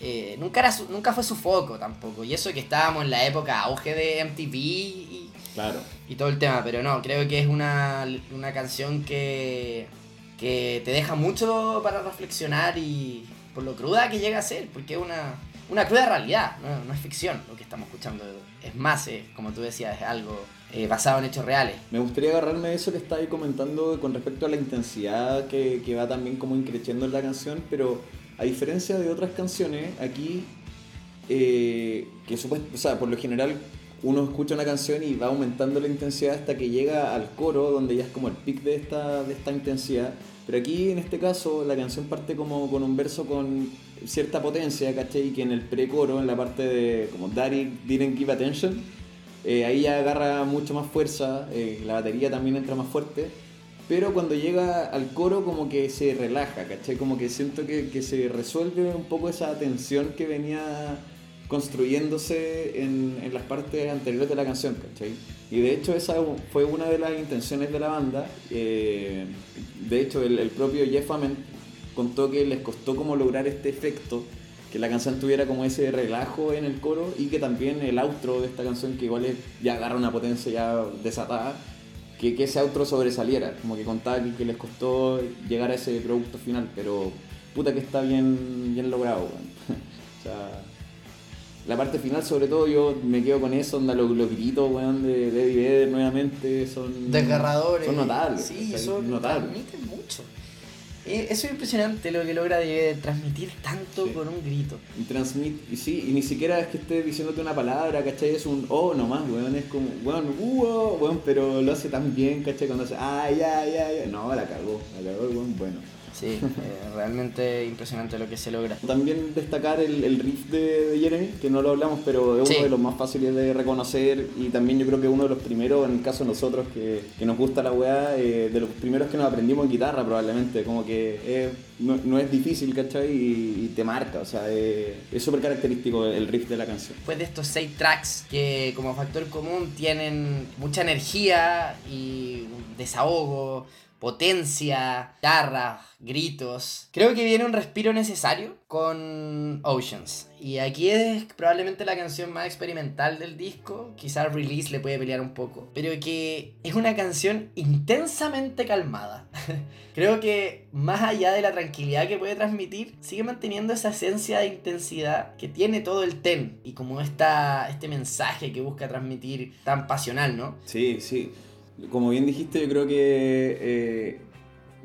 C: eh, nunca, era su- nunca fue su foco tampoco. Y eso que estábamos en la época auge de MTV y,
B: Claro.
C: y todo el tema, pero no, creo que es una, una canción que, que te deja mucho para reflexionar y por lo cruda que llega a ser, porque es una, una cruda realidad, no, no es ficción lo que estamos escuchando, es más, es, como tú decías, es algo eh, basado en hechos reales.
B: Me gustaría agarrarme de eso que estabas comentando con respecto a la intensidad que, que va también como increciendo en la canción, pero a diferencia de otras canciones, aquí, eh, que supuest- o sea, por lo general uno escucha una canción y va aumentando la intensidad hasta que llega al coro, donde ya es como el pic de esta, de esta intensidad. Pero aquí, en este caso, la canción parte como con un verso con cierta potencia, ¿cachai? Y que en el pre-coro, en la parte de como Daddy didn't give attention, eh, ahí agarra mucho más fuerza, eh, la batería también entra más fuerte, pero cuando llega al coro como que se relaja, ¿cachai? Como que siento que, se resuelve un poco esa tensión que venía construyéndose en, en las partes anteriores de la canción, ¿cachai? Y de hecho esa fue una de las intenciones de la banda. eh, de hecho el, el propio Jeff Ament contó que les costó como lograr este efecto, que la canción tuviera como ese relajo en el coro y que también el outro de esta canción, que igual es- ya agarra una potencia ya desatada, que, que ese outro sobresaliera, como que contaba que, que les costó llegar a ese producto final, pero puta que está bien, bien logrado, o sea, la parte final sobre todo yo me quedo con eso, onda, los, los gritos, weón, de, de Eddie Vedder nuevamente son...
C: Desgarradores.
B: Son notables.
C: Sí, son
B: notables.
C: mucho. Eso es impresionante lo que logra de transmitir tanto
B: Sí.
C: con un grito.
B: Y transmite, y sí, y ni siquiera es que esté diciéndote una palabra, ¿cachai? Es un oh nomás, weón, es como, weón, uh, oh, weón, pero lo hace tan bien, ¿cachai? Cuando hace, ay, ay, ay, ay, no, la cagó, la cagó, weón, bueno.
C: Sí, eh, realmente impresionante lo que se logra.
B: También destacar el, el riff de, de Jeremy, que no lo hablamos, pero es
C: Sí.
B: uno de los más fáciles de reconocer y también yo creo que uno de los primeros, en el caso de nosotros, que, que nos gusta la weá, eh, de los primeros que nos aprendimos en guitarra probablemente, como que no, no es difícil, ¿cachai? Y, y te marca, o sea, es súper característico el riff de la canción.
C: Después de estos seis tracks que como factor común tienen mucha energía y desahogo, potencia, guitarra, gritos, creo que viene un respiro necesario con Oceans. Y aquí es probablemente la canción más experimental del disco, quizás Release le puede pelear un poco, pero que es una canción intensamente calmada. Creo que más allá de la tranquilidad que puede transmitir, sigue manteniendo esa esencia de intensidad que tiene todo el ten y como esta, este mensaje que busca transmitir tan pasional, ¿no?
B: Sí, sí. Como bien dijiste, yo creo que eh,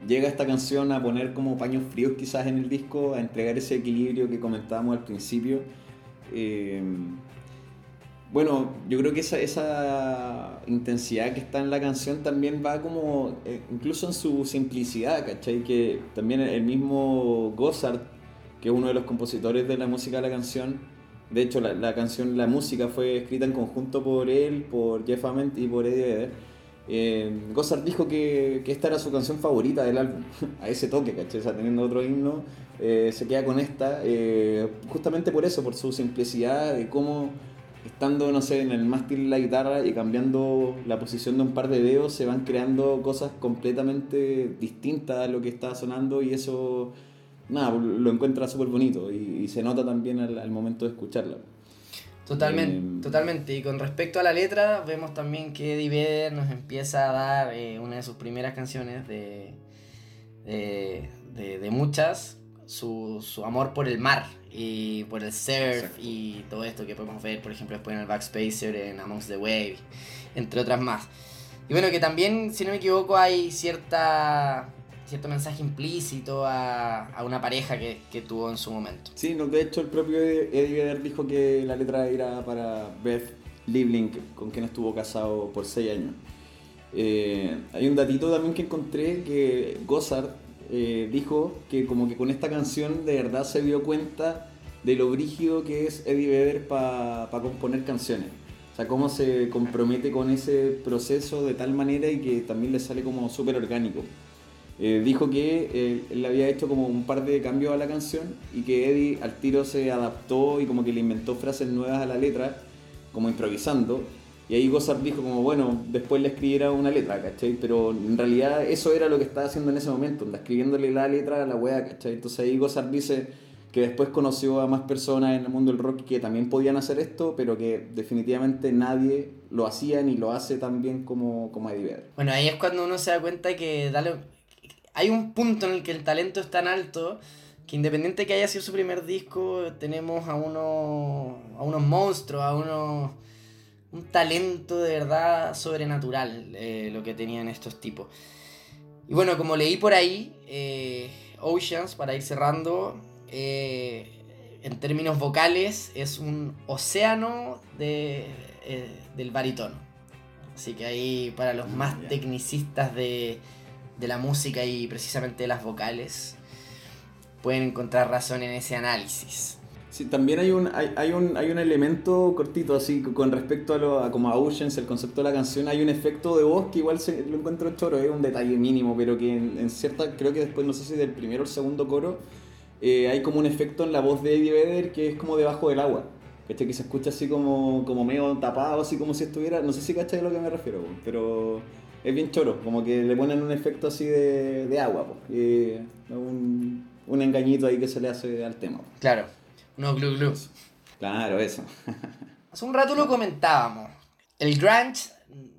B: llega esta canción a poner como paños fríos quizás en el disco, a entregar ese equilibrio que comentábamos al principio. Eh, bueno, yo creo que esa, intensidad que está en la canción también va como, eh, incluso en su simplicidad, ¿cachai? Que también el mismo Gossard, que es uno de los compositores de la música de la canción, de hecho la, la canción, la música fue escrita en conjunto por él, por Jeff Ament y por Eddie Vedder. Eh, Gossard dijo que, esta era su canción favorita del álbum, a ese toque, ¿cachai? O sea, teniendo otro himno, eh, se queda con esta, eh, justamente por eso, por su simplicidad, de cómo estando, no sé, en el mástil la guitarra y cambiando la posición de un par de dedos, se van creando cosas completamente distintas a lo que está sonando y eso, nada, lo encuentra súper bonito y, y se nota también al, al momento de escucharla.
C: Totalmente,
B: Eh,
C: totalmente. Y con respecto a la letra, vemos también que Eddie Vedder nos empieza a dar eh, una de sus primeras canciones de, de, de- de muchas, su, su amor por el mar y por el surf
B: Exacto.
C: y todo esto que podemos ver, por ejemplo, después en el Backspacer, en Amongst the Wave, entre otras más. Y bueno, que también, si no me equivoco, hay cierta cierto mensaje implícito a, a una pareja que, que tuvo en su momento.
B: Sí, no, de hecho el propio Eddie Vedder dijo que la letra era para Beth Livling, con quien estuvo casado por 6 años. Eh, hay un datito también que encontré que Gossard eh, dijo que como que con esta canción de verdad se dio cuenta de lo brígido que es Eddie Vedder para componer canciones. O sea, cómo se compromete con ese proceso de tal manera y que también le sale como súper orgánico. Eh, dijo que eh, él había hecho como un par de cambios a la canción y que Eddie al tiro se adaptó y como que le inventó frases nuevas a la letra, como improvisando. Y ahí Gossard dijo como, bueno, después le escribiera una letra, ¿cachai? Pero en realidad eso era lo que estaba haciendo en ese momento, anda escribiéndole la letra a la wea, ¿cachai? Entonces ahí Gossard dice que después conoció a más personas en el mundo del rock que también podían hacer esto, pero que definitivamente nadie lo hacía ni lo hace tan bien como, como Eddie Vedder.
C: Bueno, ahí es cuando uno se da cuenta que dale, hay un punto en el que el talento es tan alto que independiente que haya sido su primer disco, tenemos a unos, a unos monstruos, a unos... Un talento de verdad sobrenatural eh, lo que tenían estos tipos. Y bueno, como leí por ahí, eh, Oceans, para ir cerrando, eh, en términos vocales, es un océano de, del barítono. Así que ahí para los más tecnicistas de, de la música y precisamente de las vocales, pueden encontrar razón en ese análisis.
B: Sí, también hay un, hay, hay un, hay un elemento cortito así con respecto a, lo, a como a el concepto de la canción, hay un efecto de voz que igual se, lo encuentro choro, es un detalle mínimo, pero que en, en cierta, creo que después, no sé si del primero o el segundo coro, eh, hay como un efecto en la voz de Eddie Vedder que es como debajo del agua. ¿Cachai? Que se escucha así como, como medio tapado, así como si estuviera, no sé si cachai a lo que me refiero, pero es bien choro, como que le ponen un efecto así de, de agua, es un, un engañito ahí que se le hace al tema. po.
C: Claro, no glu glu.
B: Claro, eso.
C: Hace un rato lo comentábamos. El grunge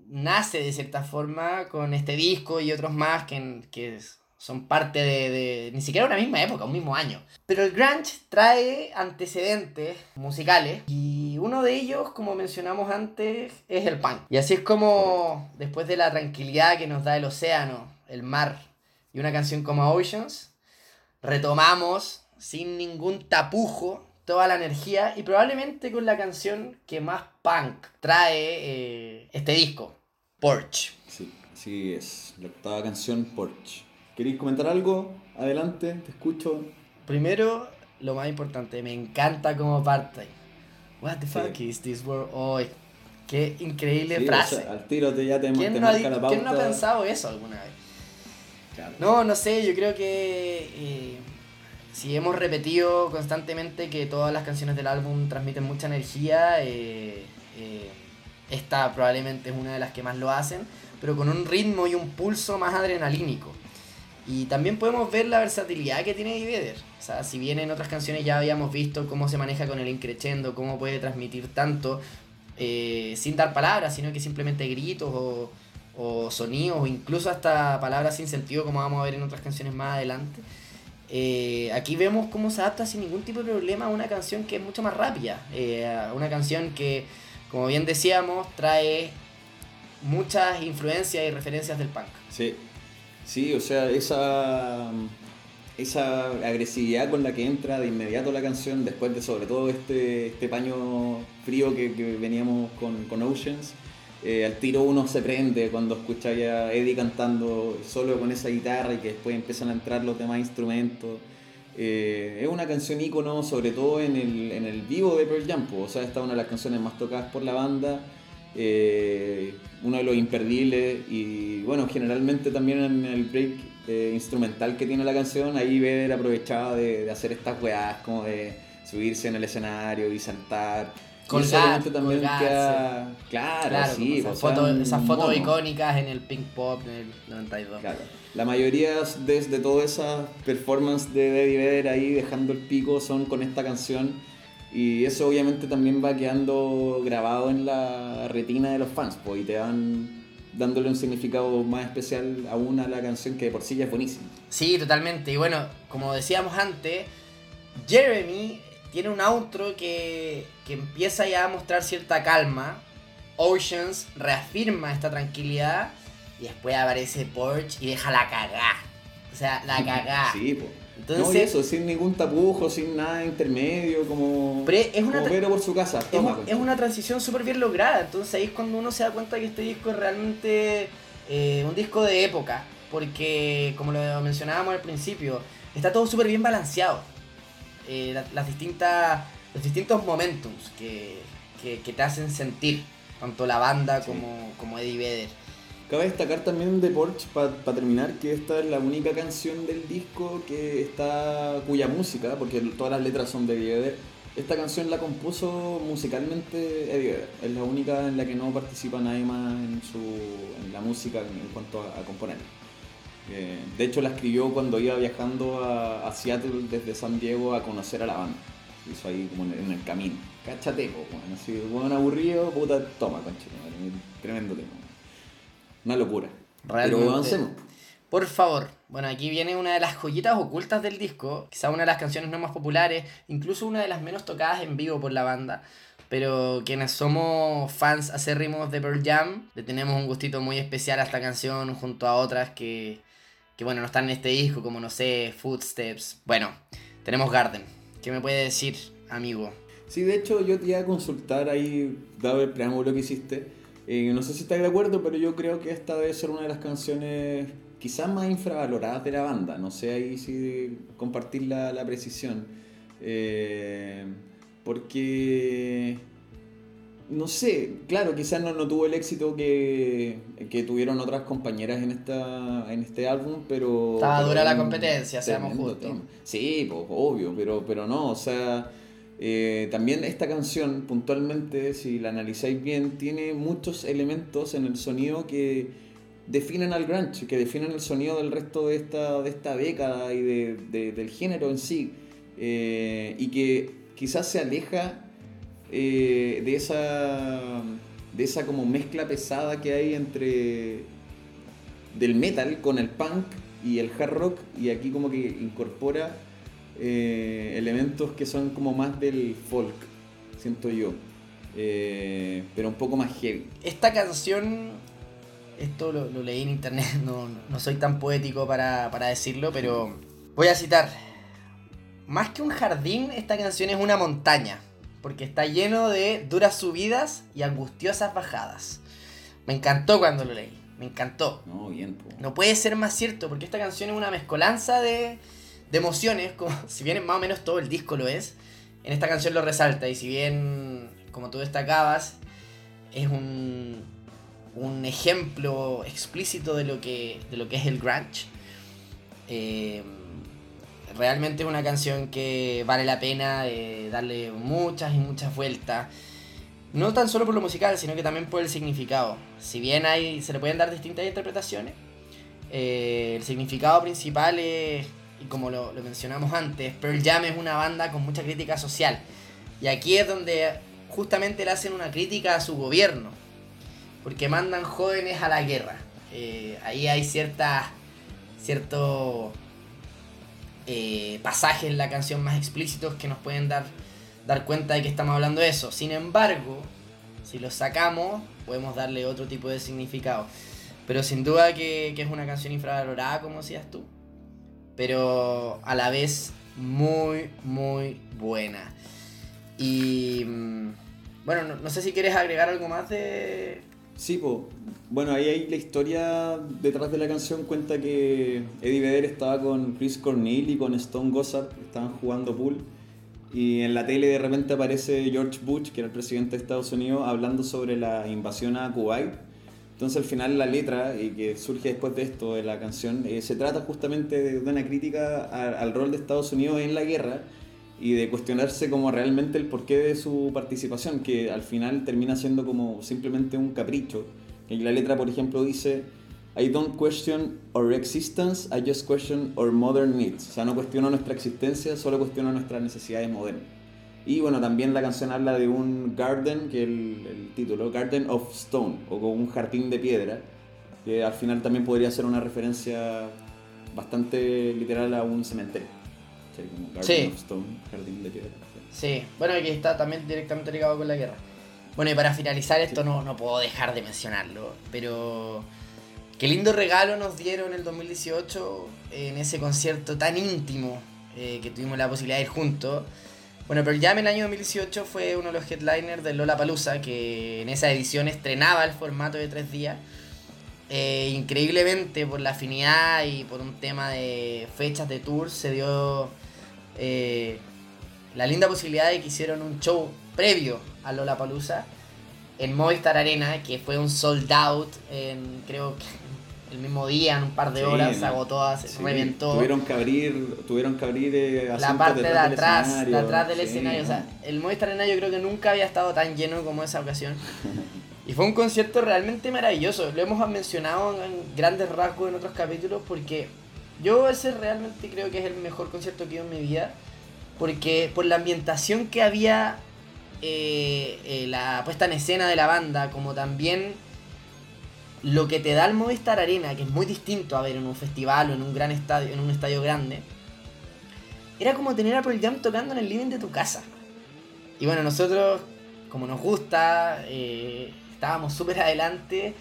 C: nace de cierta forma con este disco y otros más que, que son parte de, de ni siquiera una misma época, un mismo año. Pero el grunge trae antecedentes musicales y uno de ellos, como mencionamos antes, es el punk. Y así es como después de la tranquilidad que nos da el océano, el mar y una canción como Oceans, retomamos sin ningún tapujo toda la energía y probablemente con la canción que más punk trae eh, este disco, Porch.
B: Sí, así es, la octava canción Porch. ¿Queréis comentar algo? Adelante, te escucho.
C: Primero, lo más importante, me encanta como parte. What the fuck is this world? Oh, qué increíble
B: Sí, o
C: frase.
B: sea, al tiro te ya te,
C: ¿Quién
B: te
C: no, ha,
B: marca la pauta.
C: quién no ha pensado eso alguna vez?
B: Claro.
C: No, no sé, yo creo que eh, si hemos repetido constantemente que todas las canciones del álbum transmiten mucha energía, eh, eh, esta probablemente es una de las que más lo hacen, pero con un ritmo y un pulso más adrenalínico. Y también podemos ver la versatilidad que tiene Eddie Vedder. O sea, si bien en otras canciones ya habíamos visto cómo se maneja con el increchendo, cómo puede transmitir tanto eh, sin dar palabras, sino que simplemente gritos o, sonidos, o incluso hasta palabras sin sentido, como vamos a ver en otras canciones más adelante. Eh, aquí vemos cómo se adapta sin ningún tipo de problema a una canción que es mucho más rápida. eh, una canción que, como bien decíamos, trae muchas influencias y referencias del punk.
B: Sí, sí, o sea, esa, esa agresividad con la que entra de inmediato la canción, después de sobre todo este, este paño frío que, que veníamos con, con Oceans, eh, al tiro uno se prende cuando escucha a Eddie cantando solo con esa guitarra y que después empiezan a entrar los demás instrumentos. Eh, es una canción ícono, sobre todo en el, en el vivo de Pearl Jam, o sea, esta es una de las canciones más tocadas por la banda, eh, uno de los imperdibles y bueno, generalmente también en el break eh, instrumental que tiene la canción, ahí Vedder aprovechaba de, de hacer estas weas como de subirse en el escenario y saltar. Obviamente también queda, claro,
C: Claro,
B: sí,
C: esas, fotos,
B: un
C: esas fotos
B: mono.
C: icónicas en el Pink Pop en el 92.
B: Claro. La mayoría desde todas esas performances de Eddie Vedder ahí dejando el pico son con esta canción y eso obviamente también va quedando grabado en la retina de los fans pues, y te van dándole un significado más especial aún a la canción que de por sí ya es buenísima.
C: Sí, totalmente. Y bueno, como decíamos antes, Jeremy tiene un outro que, que empieza ya a mostrar cierta calma. Oceans reafirma esta tranquilidad y después aparece Porch y deja la cagá. O sea, la cagá.
B: Sí, pues.
C: Entonces-
B: no, y eso, sin ningún tapujo, sin nada intermedio, como,
C: Pero es una
B: como por su casa.
C: Es,
B: Toma, concha.
C: es una transición súper bien lograda. Entonces ahí es cuando uno se da cuenta que este disco es realmente eh, un disco de época. Porque, como lo mencionábamos al principio, está todo súper bien balanceado. Eh, la- las distintas, los distintos momentums que, que, que te hacen sentir, tanto la banda
B: Sí.
C: como, como Eddie Vedder.
B: Cabe destacar también de Porsche, para terminar, que esta es la única canción del disco que está, cuya música, porque todas las letras son de Eddie esta canción la compuso musicalmente Eddie Vedder. Es la única en la que no participa nadie más en, su, en la música en, cuanto a, a componer. Eh, de hecho, la escribió cuando iba viajando a, Seattle desde San Diego a conocer a la banda. Se Hizo ahí como en, el camino. Cáchate, weón. Así, buen aburrido, puta, toma, concha. Tremendo tema. Una locura.
C: Realmente.
B: Pero avancemos.
C: Por favor, bueno, aquí viene una de las joyitas ocultas del disco, quizá una de las canciones no más populares, incluso una de las menos tocadas en vivo por la banda, pero quienes somos fans acérrimos de Pearl Jam, le tenemos un gustito muy especial a esta canción junto a otras que, que bueno, no están en este disco, como no sé, Footsteps. Bueno, tenemos Garden. ¿Qué me puede decir, amigo?
B: Sí, de hecho, yo te iba a consultar ahí, dado el preámbulo que hiciste. Eh, no sé si estás de acuerdo, pero yo creo que esta debe ser una de las canciones quizás más infravaloradas de la banda. No sé ahí si compartir la, la precisión. Eh, porque, no sé, claro, quizás no, no tuvo el éxito que, que tuvieron otras compañeras en, esta, en este álbum, pero...
C: Estaba dura la competencia, seamos justos.
B: tema. Sí, pues obvio, pero, pero no, o sea, eh, también esta canción puntualmente, si la analizáis bien, tiene muchos elementos en el sonido que definen al grunge, que definen el sonido del resto de esta, de esta década y de- de- del género en sí, eh, y que quizás se aleja eh, de esa de esa como mezcla pesada que hay entre del metal con el punk y el hard rock y aquí como que incorpora eh, elementos que son como más del folk, siento yo, Eh, pero un poco más heavy.
C: Esta canción esto lo, leí en internet, no, soy tan poético para, para decirlo, pero voy a citar. Más que un jardín, esta canción es una montaña, porque está lleno de duras subidas y angustiosas bajadas. Me encantó cuando lo leí, me encantó.
B: No, bien.
C: No puede ser más cierto, porque esta canción es una mezcolanza de, de emociones, como si bien más o menos todo el disco lo es, en esta canción lo resalta, y si bien, como tú destacabas, es un, un ejemplo explícito de lo que, de lo que es el grunge. Eh, realmente es una canción que vale la pena darle muchas y muchas vueltas. No tan solo por lo musical, sino que también por el significado. Si bien hay, se le pueden dar distintas interpretaciones, eh, el significado principal es, y como lo, lo mencionamos antes, Pearl Jam es una banda con mucha crítica social. Y aquí es donde justamente le hacen una crítica a su gobierno porque mandan jóvenes a la guerra. Eh, ahí hay cierta, cierto eh, en la canción más explícitos que nos pueden dar, dar cuenta de que estamos hablando de eso. Sin embargo, si los sacamos, podemos darle otro tipo de significado. Pero sin duda que es una canción infravalorada, como decías tú. Pero a la vez muy, muy buena. Y mm, bueno, no sé si quieres agregar algo más de,
B: Sí, pues. Bueno, ahí hay la historia detrás de la canción cuenta que Eddie Vedder estaba con Chris Cornell y con Stone Gossard, estaban jugando pool. Y en la tele de repente aparece George Bush, que era el presidente de Estados Unidos, hablando sobre la invasión a Kuwait. Entonces al final la letra, y que surge después de esto, de la canción, eh, se trata justamente de, una crítica al rol de Estados Unidos en la guerra y de cuestionarse como realmente el porqué de su participación, que al final termina siendo como simplemente un capricho. En la letra, por ejemplo, dice, I don't question our existence, I just question our modern needs. O sea, no cuestiono nuestra existencia, solo cuestiono nuestras necesidades modernas. Y bueno, también la canción habla de un garden, que es el, el título, Garden of Stone, o como un jardín de piedra, que al final también podría ser una referencia bastante literal a un cementerio
C: sí.
B: Jardín de Piedra.
C: Sí, bueno, aquí está también directamente ligado con la guerra. Bueno, y para finalizar esto no, no puedo dejar de mencionarlo, pero qué lindo regalo nos dieron el 2018 en ese concierto tan íntimo eh, que tuvimos la posibilidad de ir juntos. Bueno, pero ya en el año 2018 fue uno de los headliners de Lola Palusa, que en esa edición estrenaba el formato de tres días. Eh, increíblemente, por la afinidad y por un tema de fechas de tour, se dio eh, la linda posibilidad de que hicieron un show previo a Lola Palusa en Movistar Arena, que fue un sold out en creo que el mismo día, en un par de horas, se agotó, se reventó.
B: Tuvieron que abrir, tuvieron que abrir eh,
C: la parte de atrás, de atrás del escenario. O sea, el Movistar Arena yo creo que nunca había estado tan lleno como esa ocasión. Y fue un concierto realmente maravilloso. Lo hemos mencionado en grandes rasgos en otros capítulos porque yo ese realmente creo que es el mejor concierto que he ido en mi vida. Porque por la ambientación que había, eh, eh, la puesta en escena de la banda, como también lo que te da el Movistar Arena, que es muy distinto a ver en un festival o en un gran estadio, en un estadio grande, era como tener a Pearl Jam tocando en el living de tu casa. Y bueno, nosotros, como nos gusta, eh, estábamos súper adelante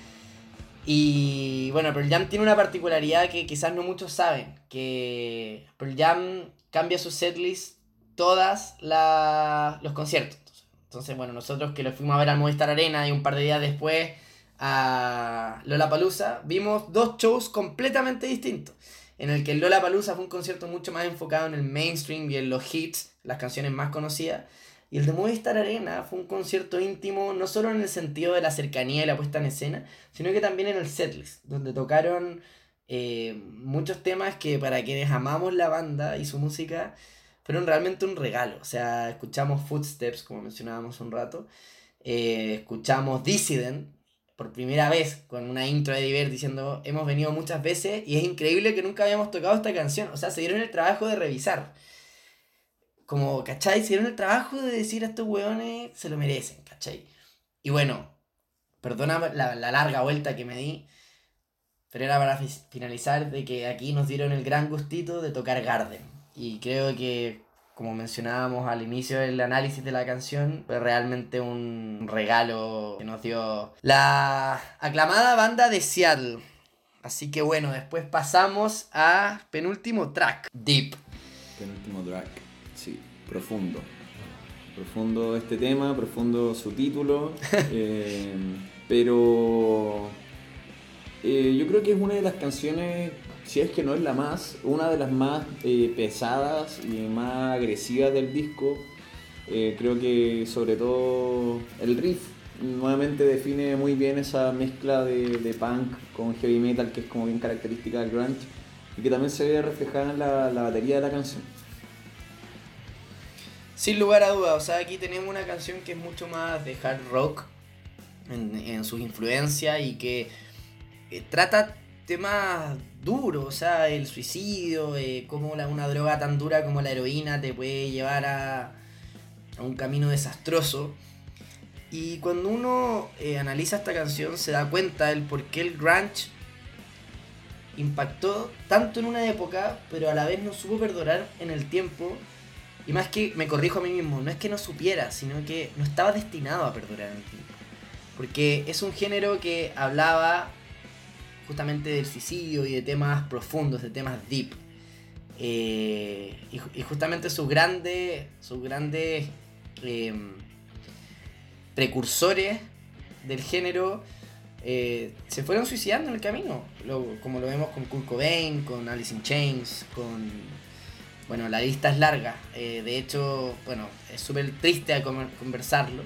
C: y bueno, Pearl Jam tiene una particularidad que quizás no muchos saben, que Pearl Jam cambia su setlist todas los conciertos. Entonces, bueno, nosotros que lo fuimos a ver al Movistar Arena y un par de días después a Lola Palusa, vimos dos shows completamente distintos. En el que Lola Palusa fue un concierto mucho más enfocado en el mainstream y en los hits, las canciones más conocidas. Y el de Movistar Arena fue un concierto íntimo, no solo en el sentido de la cercanía y la puesta en escena, sino que también en el setlist, donde tocaron eh, muchos temas que para quienes amamos la banda y su música fueron realmente un regalo. O sea, escuchamos Footsteps, como mencionábamos un rato, eh, escuchamos Dissident por primera vez con una intro de Diver diciendo hemos venido muchas veces y es increíble que nunca habíamos tocado esta canción. O sea, se dieron el trabajo de revisar como, ¿cachai? Hicieron el trabajo de decir a estos weones, se lo merecen, ¿cachai? Y bueno, perdona la, larga vuelta que me di, pero era para finalizar de que aquí nos dieron el gran gustito de tocar Garden. Y creo que como mencionábamos al inicio del análisis de la canción, fue realmente un regalo que nos dio la aclamada banda de Seattle. Así que bueno, después pasamos a penúltimo track, Deep.
B: Penúltimo track, sí, profundo. Profundo este tema, profundo su título, eh, pero eh, yo creo que es una de las canciones si es que no es la más, una de las más eh, pesadas y más agresivas del disco. Eh, creo que sobre todo el riff nuevamente define muy bien esa mezcla de, punk con heavy metal que es como bien característica del grunge y que también se ve reflejada en la, batería de la canción.
C: Sin lugar a dudas, o sea, aquí tenemos una canción que es mucho más de hard rock en, sus influencias y que eh, trata temas duros, o sea, el suicidio, eh, cómo una droga tan dura como la heroína te puede llevar a, a un camino desastroso. Y cuando uno eh, analiza esta canción se da cuenta del por qué el grunge impactó tanto en una época, pero a la vez no supo perdurar en el tiempo. Y más que, me corrijo a mí mismo, no es que no supiera, sino que no estaba destinado a perdurar en el tiempo. Porque es un género que hablaba justamente del suicidio y de temas profundos, de temas deep. Eh, y, justamente sus grandes, sus grandes em, precursores del género eh, se fueron suicidando en el camino, como lo vemos con Kurt Cobain, con Alice in Chains, con... Bueno, la lista es larga, eh, de hecho, bueno, es súper triste conversarlo,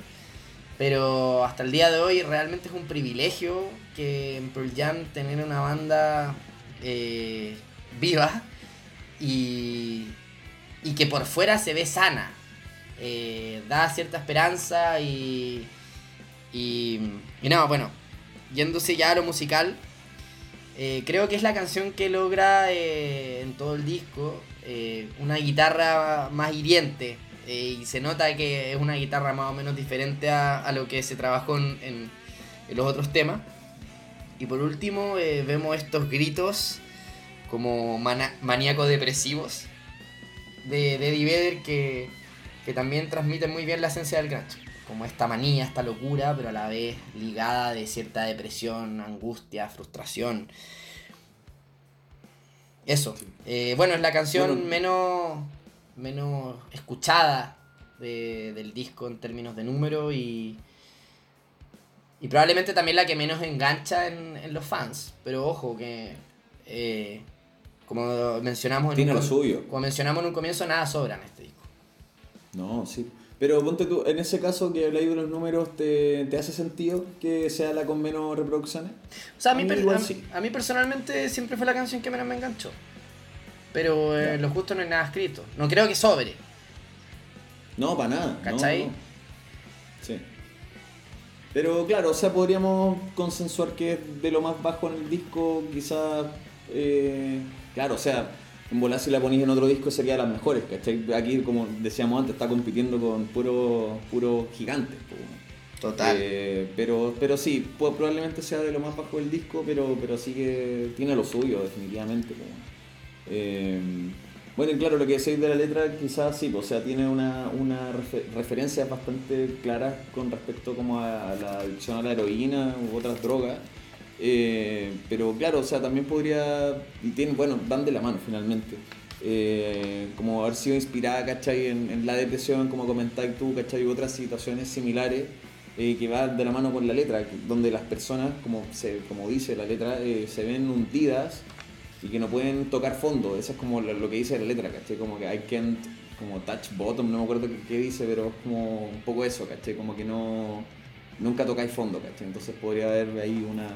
C: pero hasta el día de hoy realmente es un privilegio que en Pearl Jam tener una banda eh, viva y, y, que por fuera se ve sana. Eh, da cierta esperanza y, y, y no, bueno, yéndose ya a lo musical, eh, creo que es la canción que logra en todo el disco una guitarra más hiriente y se nota que es una guitarra más o menos diferente a, lo que se trabajó en, en, los otros temas. Y por último eh, vemos estos gritos como maníacos depresivos de, de Eddie Vedder que, que, también transmiten muy bien la esencia del grunge. Como esta manía, esta locura, pero a la vez ligada de cierta depresión, angustia, frustración. Eso. Eh, bueno, es la canción menos menos escuchada del disco en términos de número y, y probablemente también la que menos engancha en, los fans. Pero ojo, que eh, como mencionamos
B: en un, suyo.
C: Como mencionamos en un comienzo, nada sobra en este disco.
B: No, sí. Pero ponte tú, en ese caso que habláis de los números, ¿te, ¿te, hace sentido que sea la con menos reproducciones?
C: O sea, a mí, a mí personalmente siempre fue la canción que menos me enganchó pero eh, lo justo no hay nada escrito. No creo que sobre.
B: No, para nada.
C: ¿Cachai?
B: Sí. Pero claro, o sea, podríamos consensuar que es de lo más bajo en el disco, quizás. Eh, claro, o sea, en volar si la ponís en otro disco sería de las mejores, ¿cachai? Aquí, como decíamos antes, está compitiendo con puro, puro gigantes.
C: Total.
B: Eh, pero, pero sí, probablemente sea de lo más bajo del disco, pero, pero sí que tiene lo suyo, definitivamente. Eh, bueno, claro, lo que decís de la letra quizás sí, o sea, tiene una, una referencia bastante clara con respecto como a la adicción a la heroína u otras drogas. Eh, pero claro, o sea, también podría, y bueno, van de la mano finalmente. Eh, como haber sido inspirada, ¿cachai? En, la depresión, como comentáis tú, ¿cachai? Otras situaciones similares que van de la mano con la letra, donde las personas, como, se, como dice la letra, se ven hundidas y que no pueden tocar fondo. Eso es como lo, que dice la letra, ¿cachai? Como que I can't, como touch bottom, no me acuerdo qué, dice, pero es como un poco eso, ¿cachai? Como que no, nunca tocáis fondo, ¿cachai? Entonces podría haber ahí una...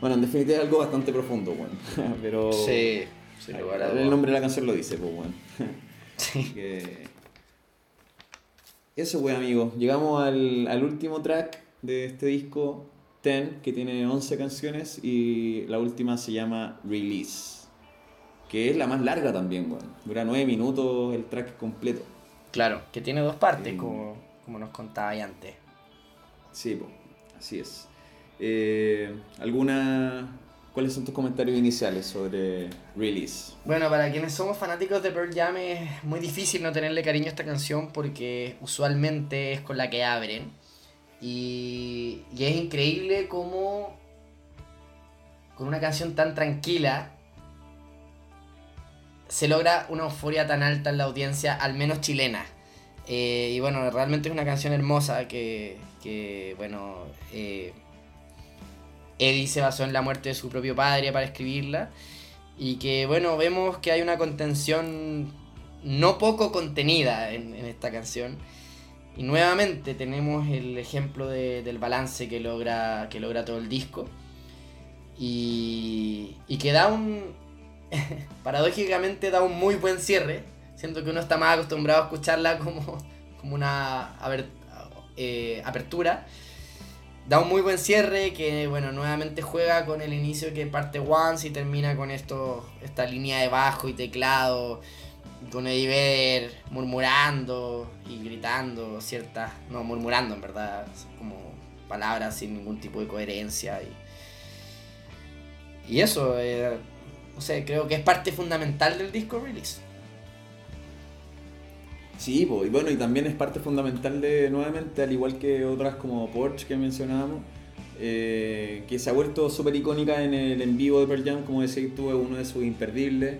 B: Bueno, en definitiva es algo bastante profundo, bueno, pero...
C: Sí,
B: sí El nombre de la canción lo dice, pues bueno. Sí. Eso, pues amigos, llegamos al, al último track de este disco Ten, que tiene 11 canciones, y la última se llama Release, que es la más larga también, bueno. Dura 9 minutos el track completo.
C: Claro, que tiene dos partes, como, como nos contaba antes.
B: Sí, pues, así es. Eh, ¿Alguna ¿Cuáles son tus comentarios iniciales sobre Release?
C: Bueno, para quienes somos fanáticos de Pearl Jam es muy difícil no tenerle cariño a esta canción porque usualmente es con la que abren. Y, y es increíble cómo con una canción tan tranquila se logra una euforia tan alta en la audiencia, al menos chilena. Eh, y bueno, realmente es una canción hermosa que, que bueno, eh, Eddie se basó en la muerte de su propio padre para escribirla. Y que bueno, vemos que hay una contención no poco contenida en, esta canción. Y nuevamente tenemos el ejemplo del balance que logra, que logra todo el disco. Y, que da un... paradójicamente da un muy buen cierre. Siento que uno está más acostumbrado a escucharla como, como una eh, apertura da un muy buen cierre que, bueno, nuevamente juega con el inicio que parte Once y termina con esto, esta línea de bajo y teclado, con Eddie Vedder murmurando y gritando ciertas, no, murmurando en verdad, como palabras sin ningún tipo de coherencia. Y, y eso, eh, no sé, creo que es parte fundamental del disco Release.
B: Sí, y bueno, y también es parte fundamental de, nuevamente, al igual que otras como Porsche que mencionábamos, eh, que se ha vuelto súper icónica en el en vivo de Pearl Jam, como decís tú, es uno de sus imperdibles.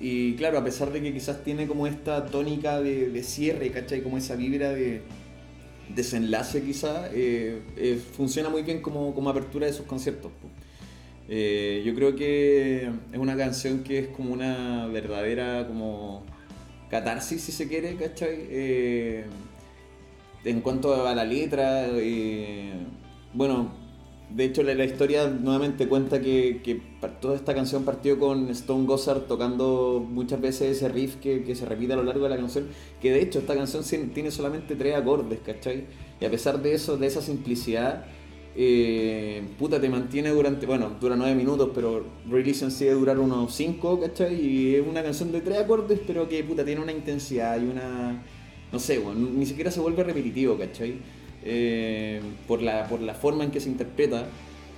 B: Y claro, a pesar de que quizás tiene como esta tónica de, cierre, ¿cachai? Como esa vibra de desenlace quizás, eh, eh, funciona muy bien como, como, apertura de sus conciertos. yo creo que es una canción que es como una verdadera como catarsis, si se quiere, ¿cachai? Eh, en cuanto a la letra, eh, bueno, de hecho la, historia nuevamente cuenta que, toda esta canción partió con Stone Gossard tocando muchas veces ese riff que, se repite a lo largo de la canción, que de hecho esta canción tiene solamente tres acordes, ¿cachai? Y a pesar de eso, de esa simplicidad, eh, puta, te mantiene durante, bueno, dura nueve minutos, pero Release sigue durar unos cinco, ¿cachai? Y es una canción de tres acordes, pero que, puta, tiene una intensidad y una, no sé, ni siquiera se vuelve repetitivo, ¿cachai? Eh, por, la, por la forma en que se interpreta.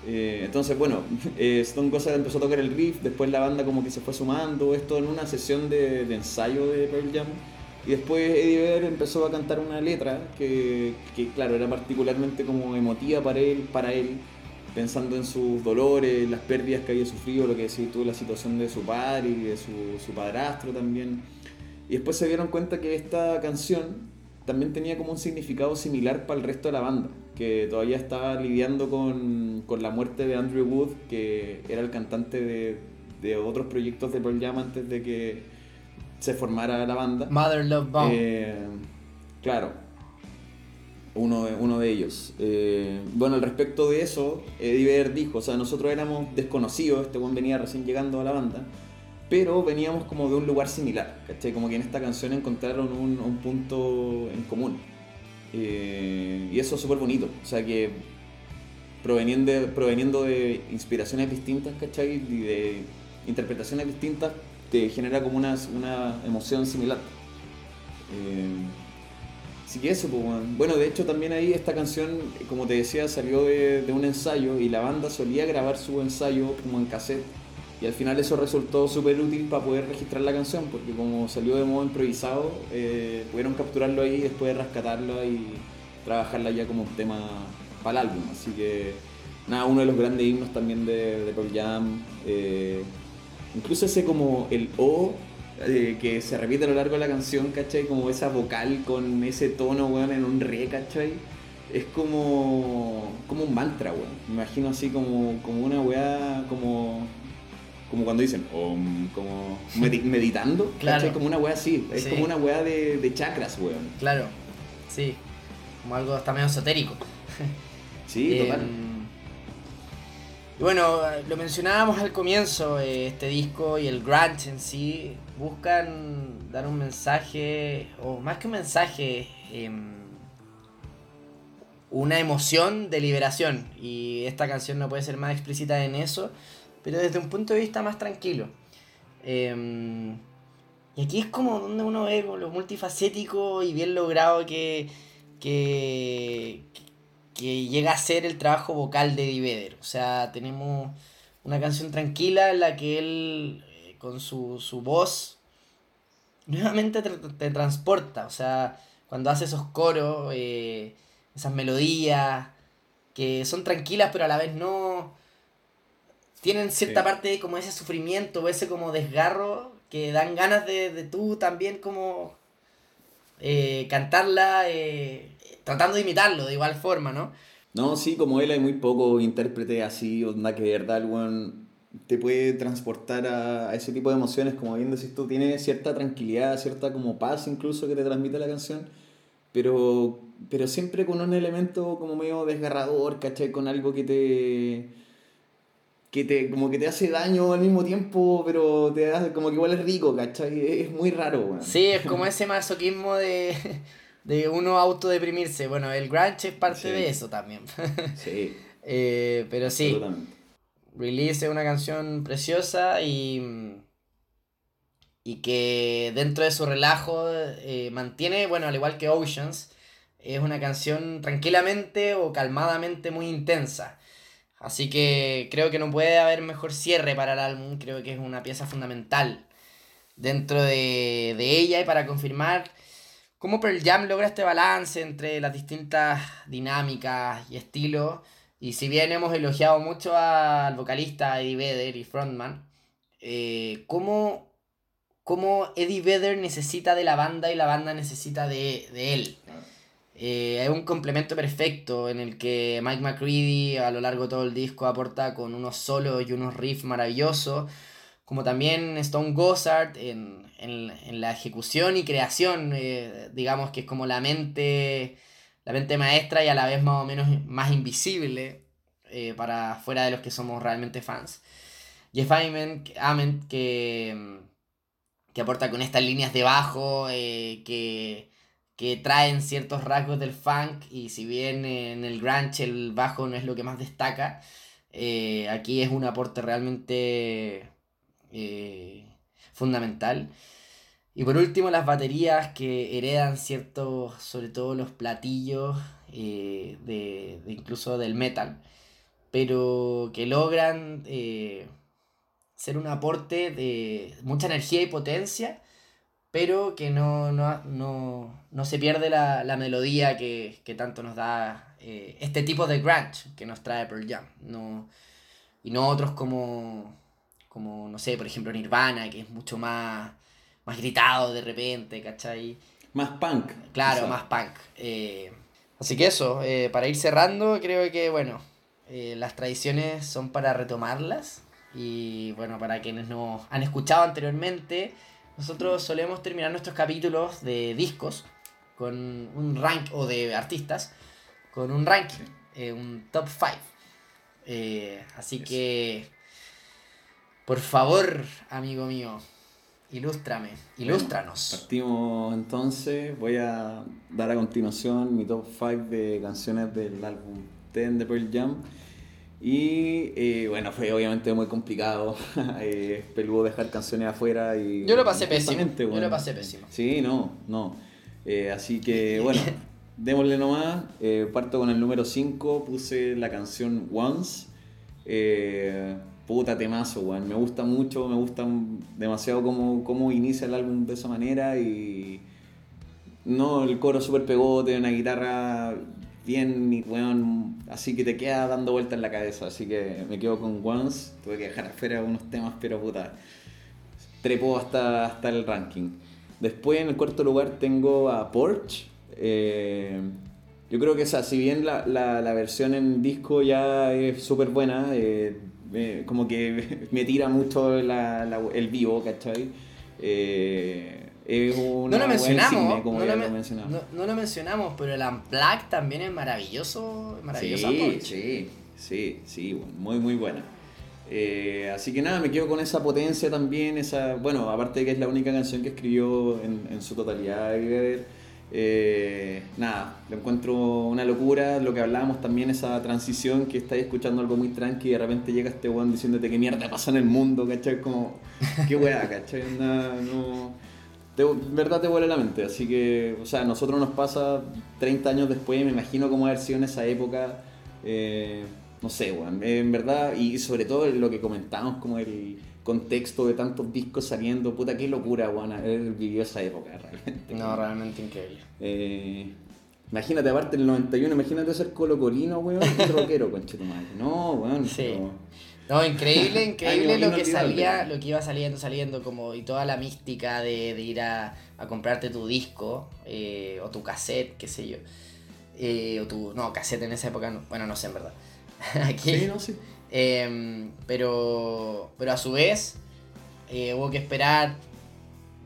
B: Eh, entonces, bueno, Stone Gossard empezó a tocar el riff, después la banda como que se fue sumando, esto en una sesión de, de ensayo de Pearl Jam y después Eddie Vedder empezó a cantar una letra que, claro, era particularmente como emotiva para él, para él, pensando en sus dolores, las pérdidas que había sufrido, lo que decía tú, la situación de su padre y de su, padrastro también. Y después se dieron cuenta que esta canción también tenía como un significado similar para el resto de la banda, que todavía estaba lidiando con, la muerte de Andrew Wood, que era el cantante de, de otros proyectos de Pearl Jam antes de que se formara la banda.
C: Mother Love Bomb.
B: Eh, claro, uno de, uno de ellos. Eh, bueno, al respecto de eso, Eddie Vedder dijo, o sea, nosotros éramos desconocidos, este buen venía recién llegando a la banda, pero veníamos como de un lugar similar, ¿cachai? Como que en esta canción encontraron un, punto en común. Eh, y eso es súper bonito, o sea que proveniendo de, proveniendo de inspiraciones distintas, ¿cachai? Y de interpretaciones distintas, te genera como una, una emoción similar. Eh, así que eso, pues, bueno, de hecho también ahí esta canción, como te decía, salió de, un ensayo y la banda solía grabar su ensayo como en cassette. Y al final eso resultó súper útil para poder registrar la canción, porque como salió de modo improvisado, eh, pudieron capturarlo ahí y después rescatarlo y trabajarla ya como un tema para el álbum. Así que nada, uno de los grandes himnos también de, de Jam. Eh, Incluso ese como el O eh, que se repite a lo largo de la canción, ¿cachai? Como esa vocal con ese tono, weón, en un re, ¿cachai? Es como, como un mantra, weón. Me imagino así como, como una weá, como, como cuando dicen, como meditando, claro. Como una weá así, es como una weá de, de chakras, weón.
C: Claro, sí, como algo hasta medio esotérico.
B: Sí, total. Em,
C: bueno, lo mencionábamos al comienzo, eh, este disco y el grunge en sí buscan dar un mensaje, o más que un mensaje, em, una emoción de liberación. Y esta canción no puede ser más explícita en eso, pero desde un punto de vista más tranquilo. Em, y aquí es como donde uno ve lo multifacético y bien logrado que, que, que llega a ser el trabajo vocal de Eddie Vedder. O sea, tenemos una canción tranquila en la que él, eh, con su, su voz, nuevamente te, te transporta. O sea, cuando hace esos coros, eh, esas melodías, que son tranquilas pero a la vez no... Tienen cierta
B: Sí.
C: parte como ese sufrimiento o ese como desgarro que dan ganas de, de tú también como eh, cantarla eh, tratando de imitarlo de igual forma, ¿no?
B: No, sí, como él hay muy pocos intérpretes así, onda que de verdad el te puede transportar a, a ese tipo de emociones, como bien decís tú, tiene cierta tranquilidad, cierta como paz incluso que te transmite la canción, pero, pero siempre con un elemento como medio desgarrador, ¿cachai? Con algo que te... que te como que te hace daño al mismo tiempo, pero te hace como que igual es rico, ¿cachai? Es, muy raro, weón.
C: Sí, es como ese masoquismo de, de uno autodeprimirse. Bueno, el grunge es parte
B: Sí.
C: de eso también.
B: Sí,
C: Eh, pero sí. Release es una canción preciosa y, y que dentro de su relajo eh, mantiene, bueno, al igual que Oceans, es una canción tranquilamente o calmadamente muy intensa. Así que creo que no puede haber mejor cierre para el álbum, creo que es una pieza fundamental dentro de, de ella y para confirmar cómo Pearl Jam logra este balance entre las distintas dinámicas y estilos. Y si bien hemos elogiado mucho al vocalista Eddie Vedder y frontman, eh, cómo, cómo Eddie Vedder necesita de la banda y la banda necesita de, de él. Eh, es un complemento perfecto en el que Mike McCready a lo largo de todo el disco aporta con unos solos y unos riffs maravillosos, como también Stone Gossard en, en- en la ejecución y creación, eh, digamos que es como la mente, la mente maestra y a la vez más o menos más invisible eh, para fuera de los que somos realmente fans. Jeff Ament, que, que aporta con estas líneas de bajo que, que traen ciertos rasgos del funk y si bien en el grunge el bajo no es lo que más destaca, eh, aquí es un aporte realmente eh, fundamental. Y por último las baterías que heredan ciertos, sobre todo los platillos eh, de, incluso del metal, pero que logran ser un aporte de mucha energía y potencia, pero que no, no, no, no se pierde la, la melodía que, que tanto nos da eh, este tipo de grunge que nos trae Pearl Jam. No, y no otros como, como, no sé, por ejemplo Nirvana, que es mucho más, más gritado de repente, ¿cachai?
B: Más punk.
C: Claro,
B: quizá.
C: más punk. Eh, así que eso, eh, para ir cerrando, creo que, bueno, eh, las tradiciones son para retomarlas. Y bueno, para quienes nos han escuchado anteriormente, nosotros solemos terminar nuestros capítulos de discos con un rank, o de artistas, con un ranking, eh, un top 5. así
B: Eso.
C: que, por favor, amigo mío, ilústrame, ilústranos.
B: Partimos entonces, voy a dar a continuación mi top 5 de canciones del álbum 10 de Pearl Jam. Y eh, bueno, fue obviamente muy complicado, eh, peludo dejar canciones afuera y...
C: Yo lo pasé pésimo.
B: justamente,
C: Yo
B: bueno.
C: lo pasé pésimo.
B: Sí, no, no. Eh, así que bueno, démosle nomás. Eh, parto con el número 5, puse la canción Once. Puta temazo, weón. Me gusta mucho, me gusta demasiado cómo, cómo inicia el álbum de esa manera y... No, el coro súper pegote, una guitarra bien, weón, así que te queda dando vueltas en la cabeza. Así que me quedo con Once. Tuve que dejar afuera unos temas, pero puta, trepó hasta, hasta el ranking. Después en el cuarto lugar tengo a Porch. Eh, yo creo que esa, si bien la, la, versión en disco ya es súper buena, eh, me- como que me tira mucho la- el vivo, ¿cachai? Eh, es una
C: No lo mencionamos,
B: como
C: no,
B: ya
C: lo
B: lo
C: men-
B: mencionaba.
C: no- no lo mencionamos, pero el Unplugged también es maravilloso, maravilloso
B: Sí, sí, sí, sí, bueno, muy muy buena. Eh, así que nada, me quedo con esa potencia también, esa, bueno, aparte de que es la única canción que escribió en, en su totalidad, eh, nada, lo encuentro una locura, lo que hablábamos también, esa transición que estáis escuchando algo muy tranqui y de repente llega este weón diciéndote qué mierda pasa en el mundo, ¿cachai? Como, qué weá, ¿cachai? No, en verdad te vuela la mente, así que, o sea, a nosotros nos pasa 30 años después, me imagino cómo haber sido en esa época, eh, no sé, weón. En verdad, y sobre todo lo que comentamos, como el contexto de tantos discos saliendo, puta, qué locura, weón, haber vivido esa época, realmente.
C: No, realmente increíble.
B: Eh, imagínate, aparte del 91, imagínate ser colocolino, weón, y rockero, conche tu madre. No, weón.
C: Sí.
B: pero-
C: No, increíble, increíble lo que salía, lo que iba saliendo, saliendo, como, y toda la mística de, de ir a, a comprarte tu disco, eh, o tu cassette, qué sé yo. Eh, o tu, no, cassette en esa época, no, bueno, no sé en verdad. Aquí,
B: Sí, no, sí.
C: Em, pero, pero a su vez, eh, hubo que esperar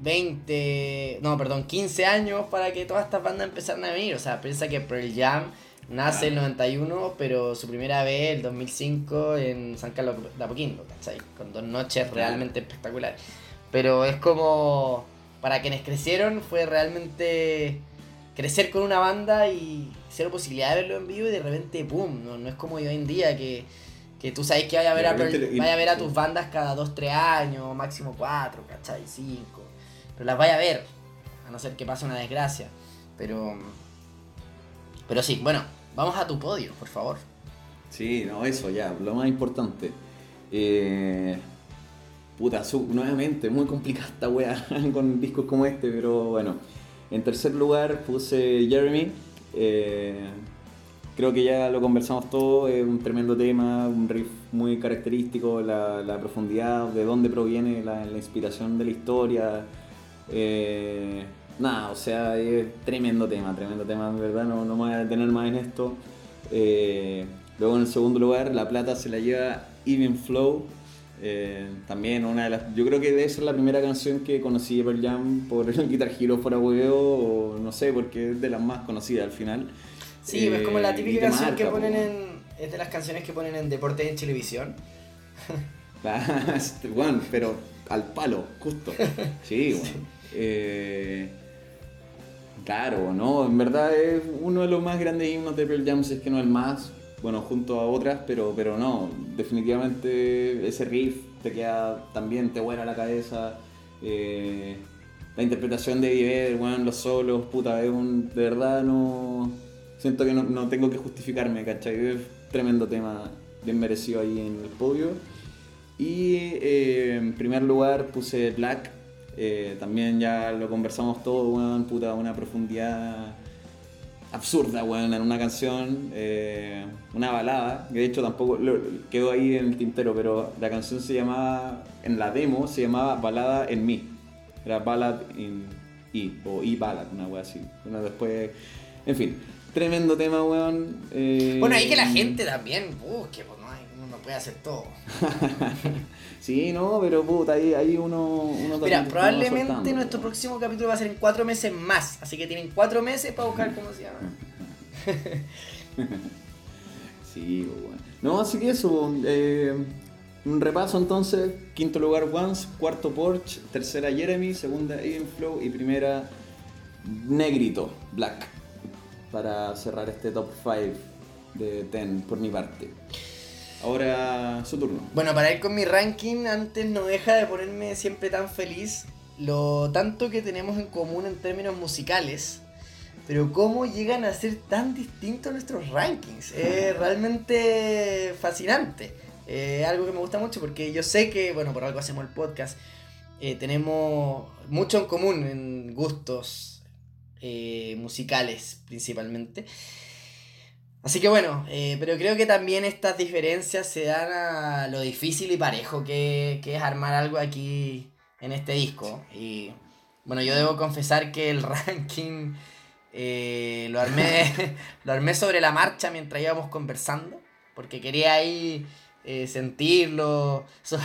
C: 20, no, perdón, 15 años para que todas estas bandas empezaran a venir. O sea, piensa que Pearl Jam nace en el 91, pero su primera vez el 2005 en San Carlos de Apoquindo, ¿cachai? Con dos noches realmente espectaculares. Pero es como, para quienes crecieron, fue realmente crecer con una banda y ser posibilidad de verlo en vivo y de repente, ¡pum! No, no es como hoy en día que, que tú sabes que vaya a ver, a,
B: le-
C: vaya a, ver a tus bandas cada 2, 3 años, máximo 4, ¿cachai? 5. Pero las vaya a ver, a no ser que pase una desgracia. Pero, pero sí, bueno, vamos a tu podio, por favor.
B: Sí, no, eso ya, lo más importante. Eh, puta, su- nuevamente, muy complicada esta wea con discos como este, pero bueno. En tercer lugar puse Jeremy. eh, creo que ya lo conversamos todo, es un tremendo tema, un riff muy característico, la, profundidad, de dónde proviene la, la inspiración de la historia. eh, nada, o sea, es tremendo tema, tremendo tema, en verdad, no, no me voy a detener más en esto. Eh, luego en el segundo lugar, la plata se la lleva Even Flow. eh, también una de las. Yo creo que debe ser la primera canción que conocí de Pearl Jam por el Guitar Hero fuera huevo, o no sé, porque es de las más conocidas al final.
C: Sí, es como la
B: Eh,
C: típica canción
B: marca,
C: que
B: po,
C: ponen en. Es de las canciones que ponen en deporte en televisión.
B: Este, Weón, pero al palo, justo. Sí. Eh, claro, ¿no? En verdad es uno de los más grandes himnos de Pearl Jam, si es que no el más. Bueno, junto a otras, pero, pero no. Definitivamente ese riff te queda también, te vuela la cabeza. Eh, la interpretación de Vedder, weón, los solos, puta, es un. De verdad no. Siento que no, no tengo que justificarme, ¿cachai? Es tremendo tema, bien merecido ahí en el podio. Y eh, en primer lugar puse Black. Eh, también ya lo conversamos todo, weón, puta, una profundidad absurda, weón, en una canción, eh, una balada, que de hecho tampoco lo- quedó ahí en el tintero, pero la canción se llamaba, en la demo se llamaba Balada en mí. Era Ballad in E, o E Ballad, una wea así. Bueno, después, en fin, tremendo tema, weón. eh,
C: Bueno, ahí que la gente también busque, pues no, hay- uno no puede hacer todo.
B: Sí, no, pero puta, ahí, ahí uno, uno
C: Mira, probablemente
B: soltando,
C: nuestro próximo capítulo va a ser en cuatro meses más. Así que tienen cuatro meses para buscar cómo se llama.
B: Sí, pues, bueno. No, así que eso. eh, un repaso entonces. Quinto lugar Once, cuarto Porsche, tercera Jeremy, segunda Flow y primera Negrito, Black. Para cerrar este top 5 de 10 por mi parte. Ahora su turno.
C: Bueno, para ir con mi ranking, antes no deja de ponerme siempre tan feliz lo tanto que tenemos en común en términos musicales, pero cómo llegan a ser tan distintos nuestros rankings. Es realmente fascinante. Eh, algo que me gusta mucho porque yo sé que, bueno, por algo hacemos el podcast, eh, tenemos mucho en común en gustos eh, musicales principalmente. Así que bueno, eh, pero creo que también estas diferencias se dan a lo difícil y parejo que, que es armar algo aquí en este disco. Y bueno, yo debo confesar que el ranking eh, lo, armé, lo armé sobre la marcha mientras íbamos conversando, porque quería ahí eh, sentirlo, so-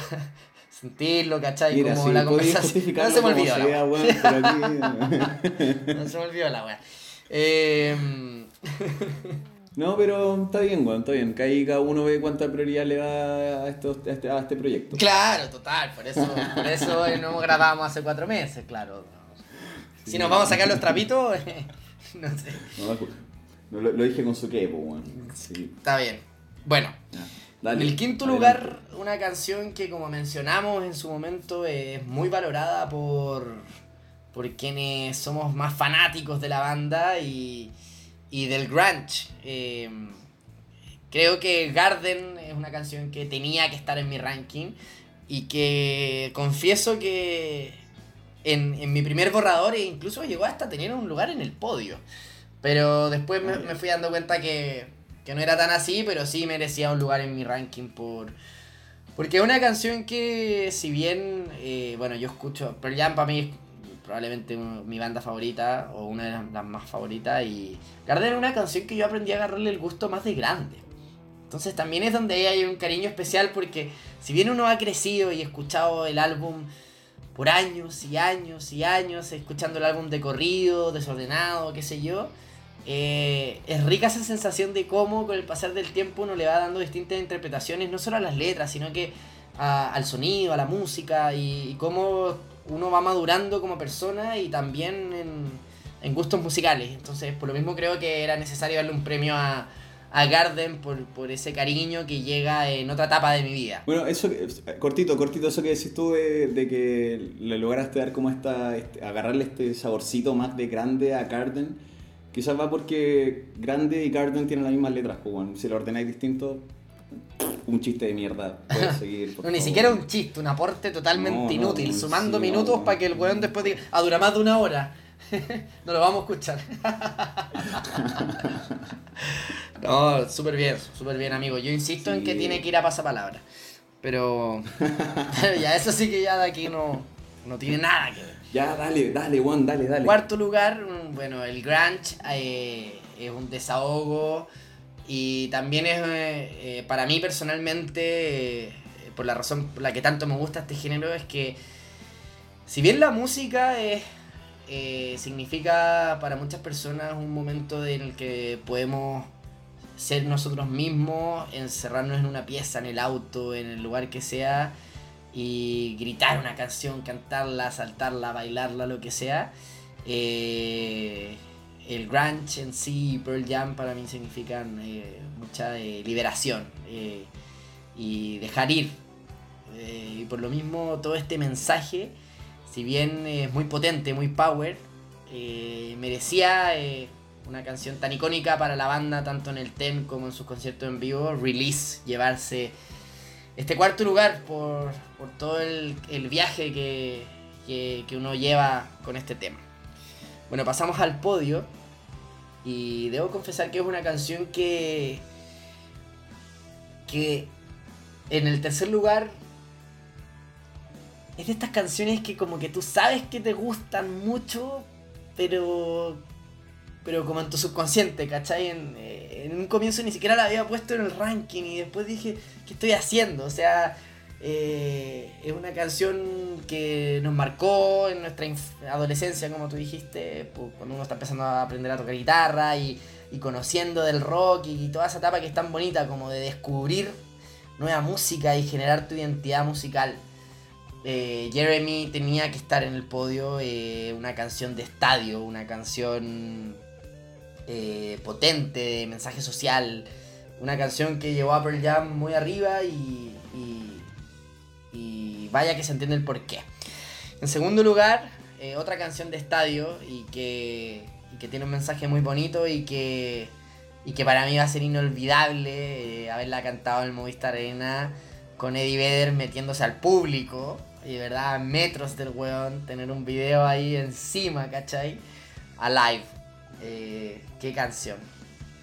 C: sentirlo, ¿cachai?
B: Mira,
C: Como la conversación. No se me olvidó la wea.
B: aquí-
C: No se me olvidó la wea. Eh,
B: No, pero está bien, weón, está bien. Que ahí cada uno ve cuánta prioridad le da a, estos- a este, a este proyecto.
C: Claro, total, por eso, por eso no grabamos hace cuatro meses, claro. Si nos vamos a sacar los trapitos, no sé.
B: No, lo, lo dije con su quepo, weón. Sí.
C: Está bien. Bueno,
B: ya.
C: en
B: Dale,
C: el quinto
B: adelante.
C: lugar, una canción que como mencionamos en su momento es muy valorada por, por quienes somos más fanáticos de la banda y, y del grunge. Eh, creo que Garden es una canción que tenía que estar en mi ranking y que confieso que en, en mi primer borrador e incluso llegó hasta tener un lugar en el podio. Pero después me, me fui dando cuenta que, que no era tan así, pero sí merecía un lugar en mi ranking por... Porque es una canción que, si bien, eh, bueno, yo escucho, Pearl Jam para mí probablemente mi banda favorita o una de las, más favoritas y Garden es una canción que yo aprendí a agarrarle el gusto más de grande. Entonces también es donde hay un cariño especial porque si bien uno ha crecido y escuchado el álbum por años y años y años, escuchando el álbum de corrido, desordenado, qué sé yo, eh, es rica esa sensación de cómo con el pasar del tiempo uno le va dando distintas interpretaciones, no solo a las letras, sino que a- al sonido, a la música y cómo uno va madurando como persona y también en, gustos musicales. Entonces, por lo mismo creo que era necesario darle un premio a, Garden por, ese cariño que llega en otra etapa de mi vida.
B: Bueno, eso, que- cortito, cortito, eso que decís tú de, de que le lograste dar como esta, este- agarrarle este saborcito más de grande a Garden, quizás va porque grande y Garden tienen las mismas letras, pues bueno, si lo ordenáis distinto, un chiste de mierda, puedes seguir. por
C: No, ni
B: favor.
C: siquiera un chiste, un aporte totalmente
B: No,
C: inútil,
B: no,
C: sumando
B: sí,
C: minutos para que el weón después diga, ah, dura más de una hora. no lo vamos a escuchar. no, súper bien, súper bien, amigo. Yo insisto en que tiene que ir a pasapalabra. Pero, pero ya, eso sí que ya de aquí no, no tiene nada que ver.
B: Ya, dale, dale, Juan, dale, dale.
C: Cuarto lugar, mm, bueno, el grunge eh, es un desahogo y también es, eh, para mí personalmente, eh, por la razón por la que tanto me gusta este género, es que si bien la música eh, significa para muchas personas un momento en el que podemos ser nosotros mismos, encerrarnos en una pieza, en el auto, en el lugar que sea, y gritar una canción, cantarla, saltarla, bailarla, lo que sea. El grunge en sí y Pearl Jam para mí significan eh, mucha eh, liberación eh, y dejar ir. Eh, y por lo mismo todo este mensaje, si bien es muy potente, muy power, merecía una canción tan icónica para la banda, tanto en el TEN como en sus conciertos en vivo, Release, llevarse este cuarto lugar por, por todo el, viaje que, que uno lleva con este tema. Bueno, pasamos al podio y debo confesar que es una canción que que en el tercer lugar es de estas canciones que como que tú sabes que te gustan mucho, pero pero como en tu subconsciente, ¿cachai? En, eh, en un comienzo ni siquiera la había puesto en el ranking y después dije, ¿qué estoy haciendo? O sea, eh, es una canción que nos marcó en nuestra adolescencia, como tú dijiste, cuando uno está empezando a aprender a tocar guitarra y, y conociendo del rock y toda esa etapa que es tan bonita como de descubrir nueva música y generar tu identidad musical. Eh, Jeremy tenía que estar en el podio, eh, una canción de estadio, una canción potente, de mensaje social, una canción que llevó a Pearl Jam muy arriba y, vaya que se entiende el porqué. En segundo lugar, eh, otra canción de estadio y que, que tiene un mensaje muy bonito y que, y que para mí va a ser inolvidable eh, haberla cantado en el Movistar Arena con Eddie Vedder metiéndose al público y de verdad a metros del weón, tener un video ahí encima, ¿cachai? Alive. Eh, qué canción.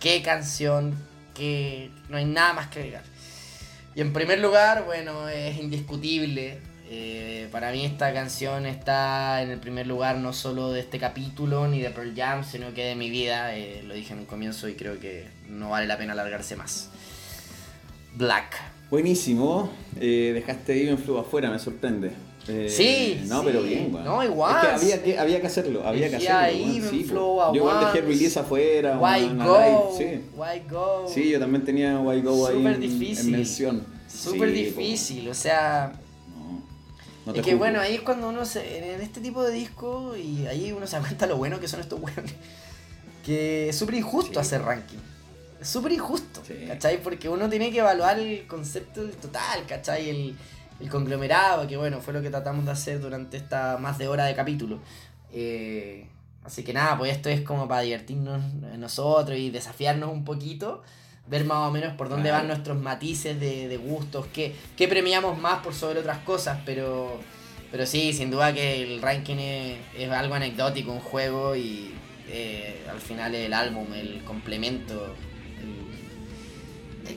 C: Qué canción. Que no hay nada más que agregar. Y en primer lugar, bueno, es indiscutible. Eh, para mí esta canción está en el primer lugar no solo de este capítulo ni de Pearl Jam, sino que de mi vida. Eh, lo dije en un comienzo y creo que no vale la pena alargarse más. Black.
B: Buenísimo, eh, dejaste Even Flow afuera, me sorprende. Eh,
C: Sí,
B: No,
C: sí.
B: pero bien, weón.
C: No, igual.
B: Es que había que, había que hacerlo, había que hacerlo.
C: Even
B: sí.
C: Flow,
B: Yo igual dejé release afuera.
C: Why
B: weón, a
C: go?
B: live, sí.
C: Why go?
B: Sí, yo también tenía Why Go ahí
C: Súper
B: en,
C: difícil.
B: en mención.
C: Súper
B: Sí,
C: difícil, o sea.
B: No, no te
C: es que
B: juzgo.
C: bueno, ahí es cuando uno se. En este tipo de disco, y ahí uno se da cuenta lo bueno que son estos weones. Que es súper injusto hacer ranking. Es súper injusto,
B: Sí.
C: ¿cachai? Porque uno tiene que evaluar el concepto total, ¿cachai? El, el conglomerado, que bueno, fue lo que tratamos de hacer durante esta más de hora de capítulo. Eh, así que nada, pues esto es como para divertirnos nosotros y desafiarnos un poquito ver más o menos por dónde van nuestros matices de, gustos, qué, qué, premiamos más por sobre otras cosas, pero, pero sí, sin duda que el ranking es, algo anecdótico, un juego y eh, al final el álbum, el complemento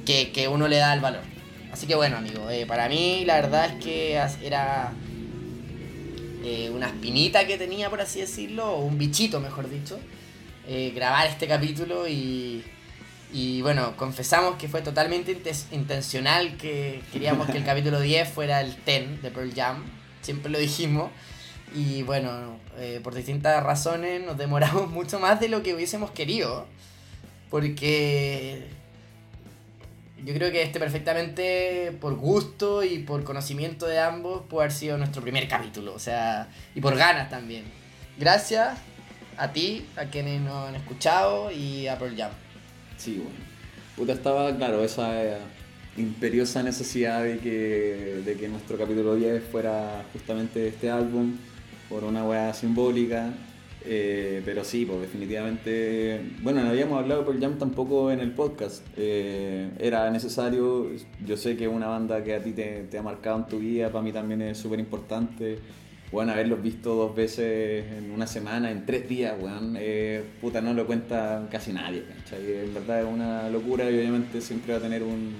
C: que, que, uno le da el valor. Así que bueno, amigo, eh, para mí la verdad es que era eh, una espinita que tenía, por así decirlo, o un bichito, mejor dicho, grabar este capítulo y y bueno, confesamos que fue totalmente intencional que queríamos que el capítulo 10 fuera el 10 de Pearl Jam. Siempre lo dijimos. Y bueno, eh, por distintas razones nos demoramos mucho más de lo que hubiésemos querido. Porque yo creo que este perfectamente, por gusto y por conocimiento de ambos, puede haber sido nuestro primer capítulo. O sea, y por ganas también. Gracias a ti, a quienes nos han escuchado y a Pearl Jam.
B: Sí, bueno. Puta, estaba, claro, esa eh, imperiosa necesidad de que, de que nuestro capítulo 10 fuera justamente este álbum, por una weá simbólica. Eh, pero sí, pues definitivamente, bueno, no habíamos hablado por Jam tampoco en el podcast. Eh, era necesario, yo sé que es una banda que a ti te, te ha marcado en tu vida, para mí también es súper importante bueno, haberlos visto dos veces en una semana, en tres días, weón, eh, puta, no lo cuenta casi nadie, ¿cachai? En verdad es una locura y obviamente siempre va a tener un,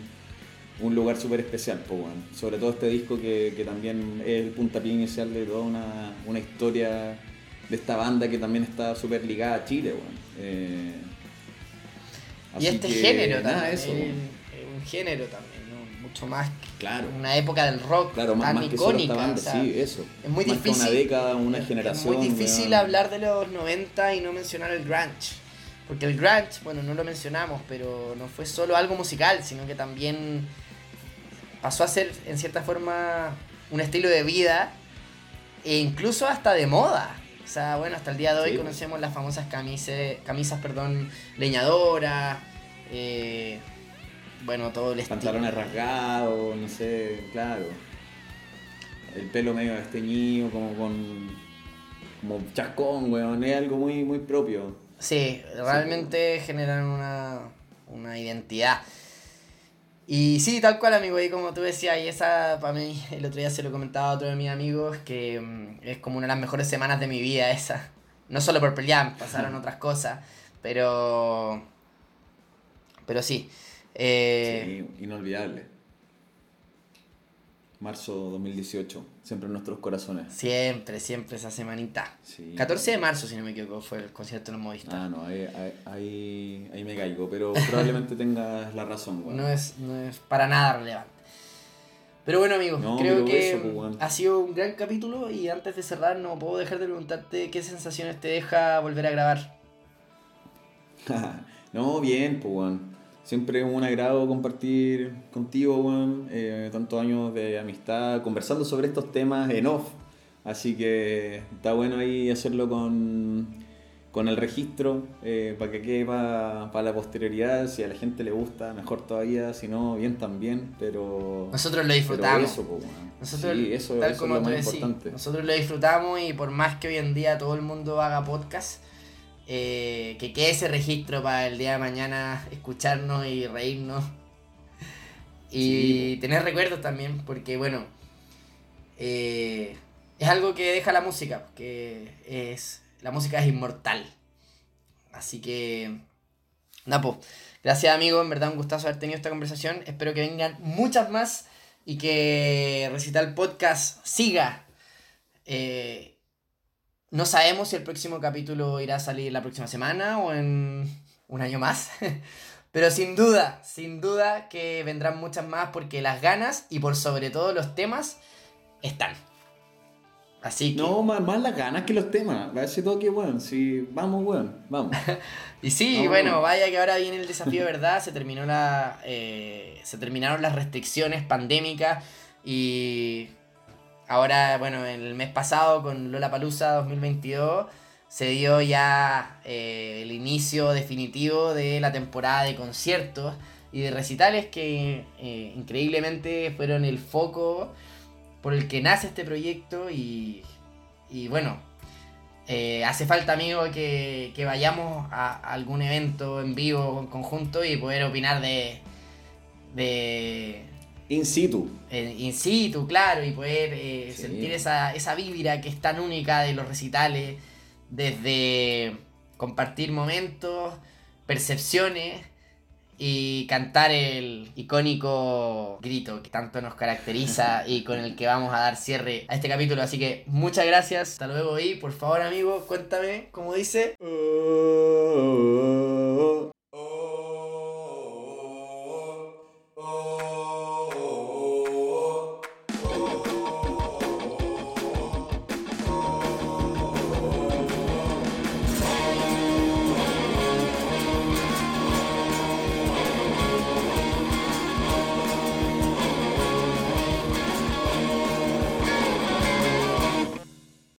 B: un lugar súper especial, pues, weón. Sobre todo este disco que, que, también es el puntapié inicial de toda una, una historia de esta banda que también está súper ligada a Chile, weón. Eh,
C: y este género también, eso, un género también más
B: claro.
C: una época del rock
B: claro, tan más icónica. sí, eso.
C: Es muy difícil.
B: Una década, una generación.
C: Es muy difícil hablar de los 90 y no mencionar el grunge. Porque el grunge, bueno, no lo mencionamos, pero no fue solo algo musical, sino que también pasó a ser, en cierta forma, un estilo de vida e incluso hasta de moda. O sea, bueno, hasta el día de hoy conocemos las famosas camisas, camisas perdón, leñadoras. Eh, bueno, todo el
B: Pantalones rasgados, no sé, claro. El pelo medio desteñido, como con. como chascón, weón. Es algo muy, muy propio.
C: Sí, realmente generan una, una identidad. Y sí, tal cual, amigo, y como tú decías, y esa para mí, el otro día se lo comentaba a otro de mis amigos, que mm, es como una de las mejores semanas de mi vida esa. No solo por pelear, pasaron otras cosas, pero... Pero sí.
B: Eh, sí, inolvidable. Marzo 2018, siempre en nuestros corazones.
C: Siempre, siempre esa semanita. 14 de marzo, si no me equivoco, fue el concierto en el Movistar.
B: Ah, no, ahí, ahí, ahí me caigo, pero probablemente tengas la razón.
C: No, es, no es para nada relevante. Pero bueno, amigos, creo que pues, ha sido un gran capítulo y antes de cerrar no puedo dejar de preguntarte qué sensaciones te deja volver a grabar.
B: no, bien, pues, bueno Siempre es un agrado compartir contigo, Juan, eh, tantos años de amistad, conversando sobre estos temas en off. Así que está bueno ahí hacerlo con, con el registro eh, para que quede para, la posterioridad. Si a la gente le gusta, mejor todavía. Si no, bien también. Pero.
C: Nosotros lo disfrutamos.
B: Eso,
C: Nosotros, tal como tú nosotros lo disfrutamos y por más que hoy en día todo el mundo haga podcast eh, que quede ese registro para el día de mañana escucharnos y reírnos. Y tener recuerdos también, porque bueno, eh, es algo que deja la música, que es, la música es inmortal. Así que, Napo, gracias amigo, en verdad un gustazo haber tenido esta conversación. Espero que vengan muchas más y que Recital Podcast siga. Eh, no sabemos si el próximo capítulo irá a salir la próxima semana o en un año más. Pero sin duda, sin duda que vendrán muchas más porque las ganas y por sobre todo los temas están. Así que...
B: No, más, más las ganas que los temas. Va a ser todo que bueno. Si vamos, bueno, vamos.
C: y sí, bueno, vaya que ahora viene el desafío, ¿verdad? Se terminó la. Eh, se terminaron las restricciones pandémicas y Ahora, bueno, el mes pasado con Lola Palusa 2022 se dio ya eh, el inicio definitivo de la temporada de conciertos y de recitales que eh, increíblemente fueron el foco por el que nace este proyecto y, bueno, eh, hace falta, amigo, que, que vayamos a, algún evento en vivo, en conjunto, y poder opinar de... de
B: In situ.
C: eh, in situ, claro, y poder eh,
B: Sí.
C: sentir esa, esa vibra que es tan única de los recitales, desde compartir momentos, percepciones y cantar el icónico grito que tanto nos caracteriza y con el que vamos a dar cierre a este capítulo. Así que muchas gracias, hasta luego y por favor amigo, cuéntame cómo dice.
B: Oh,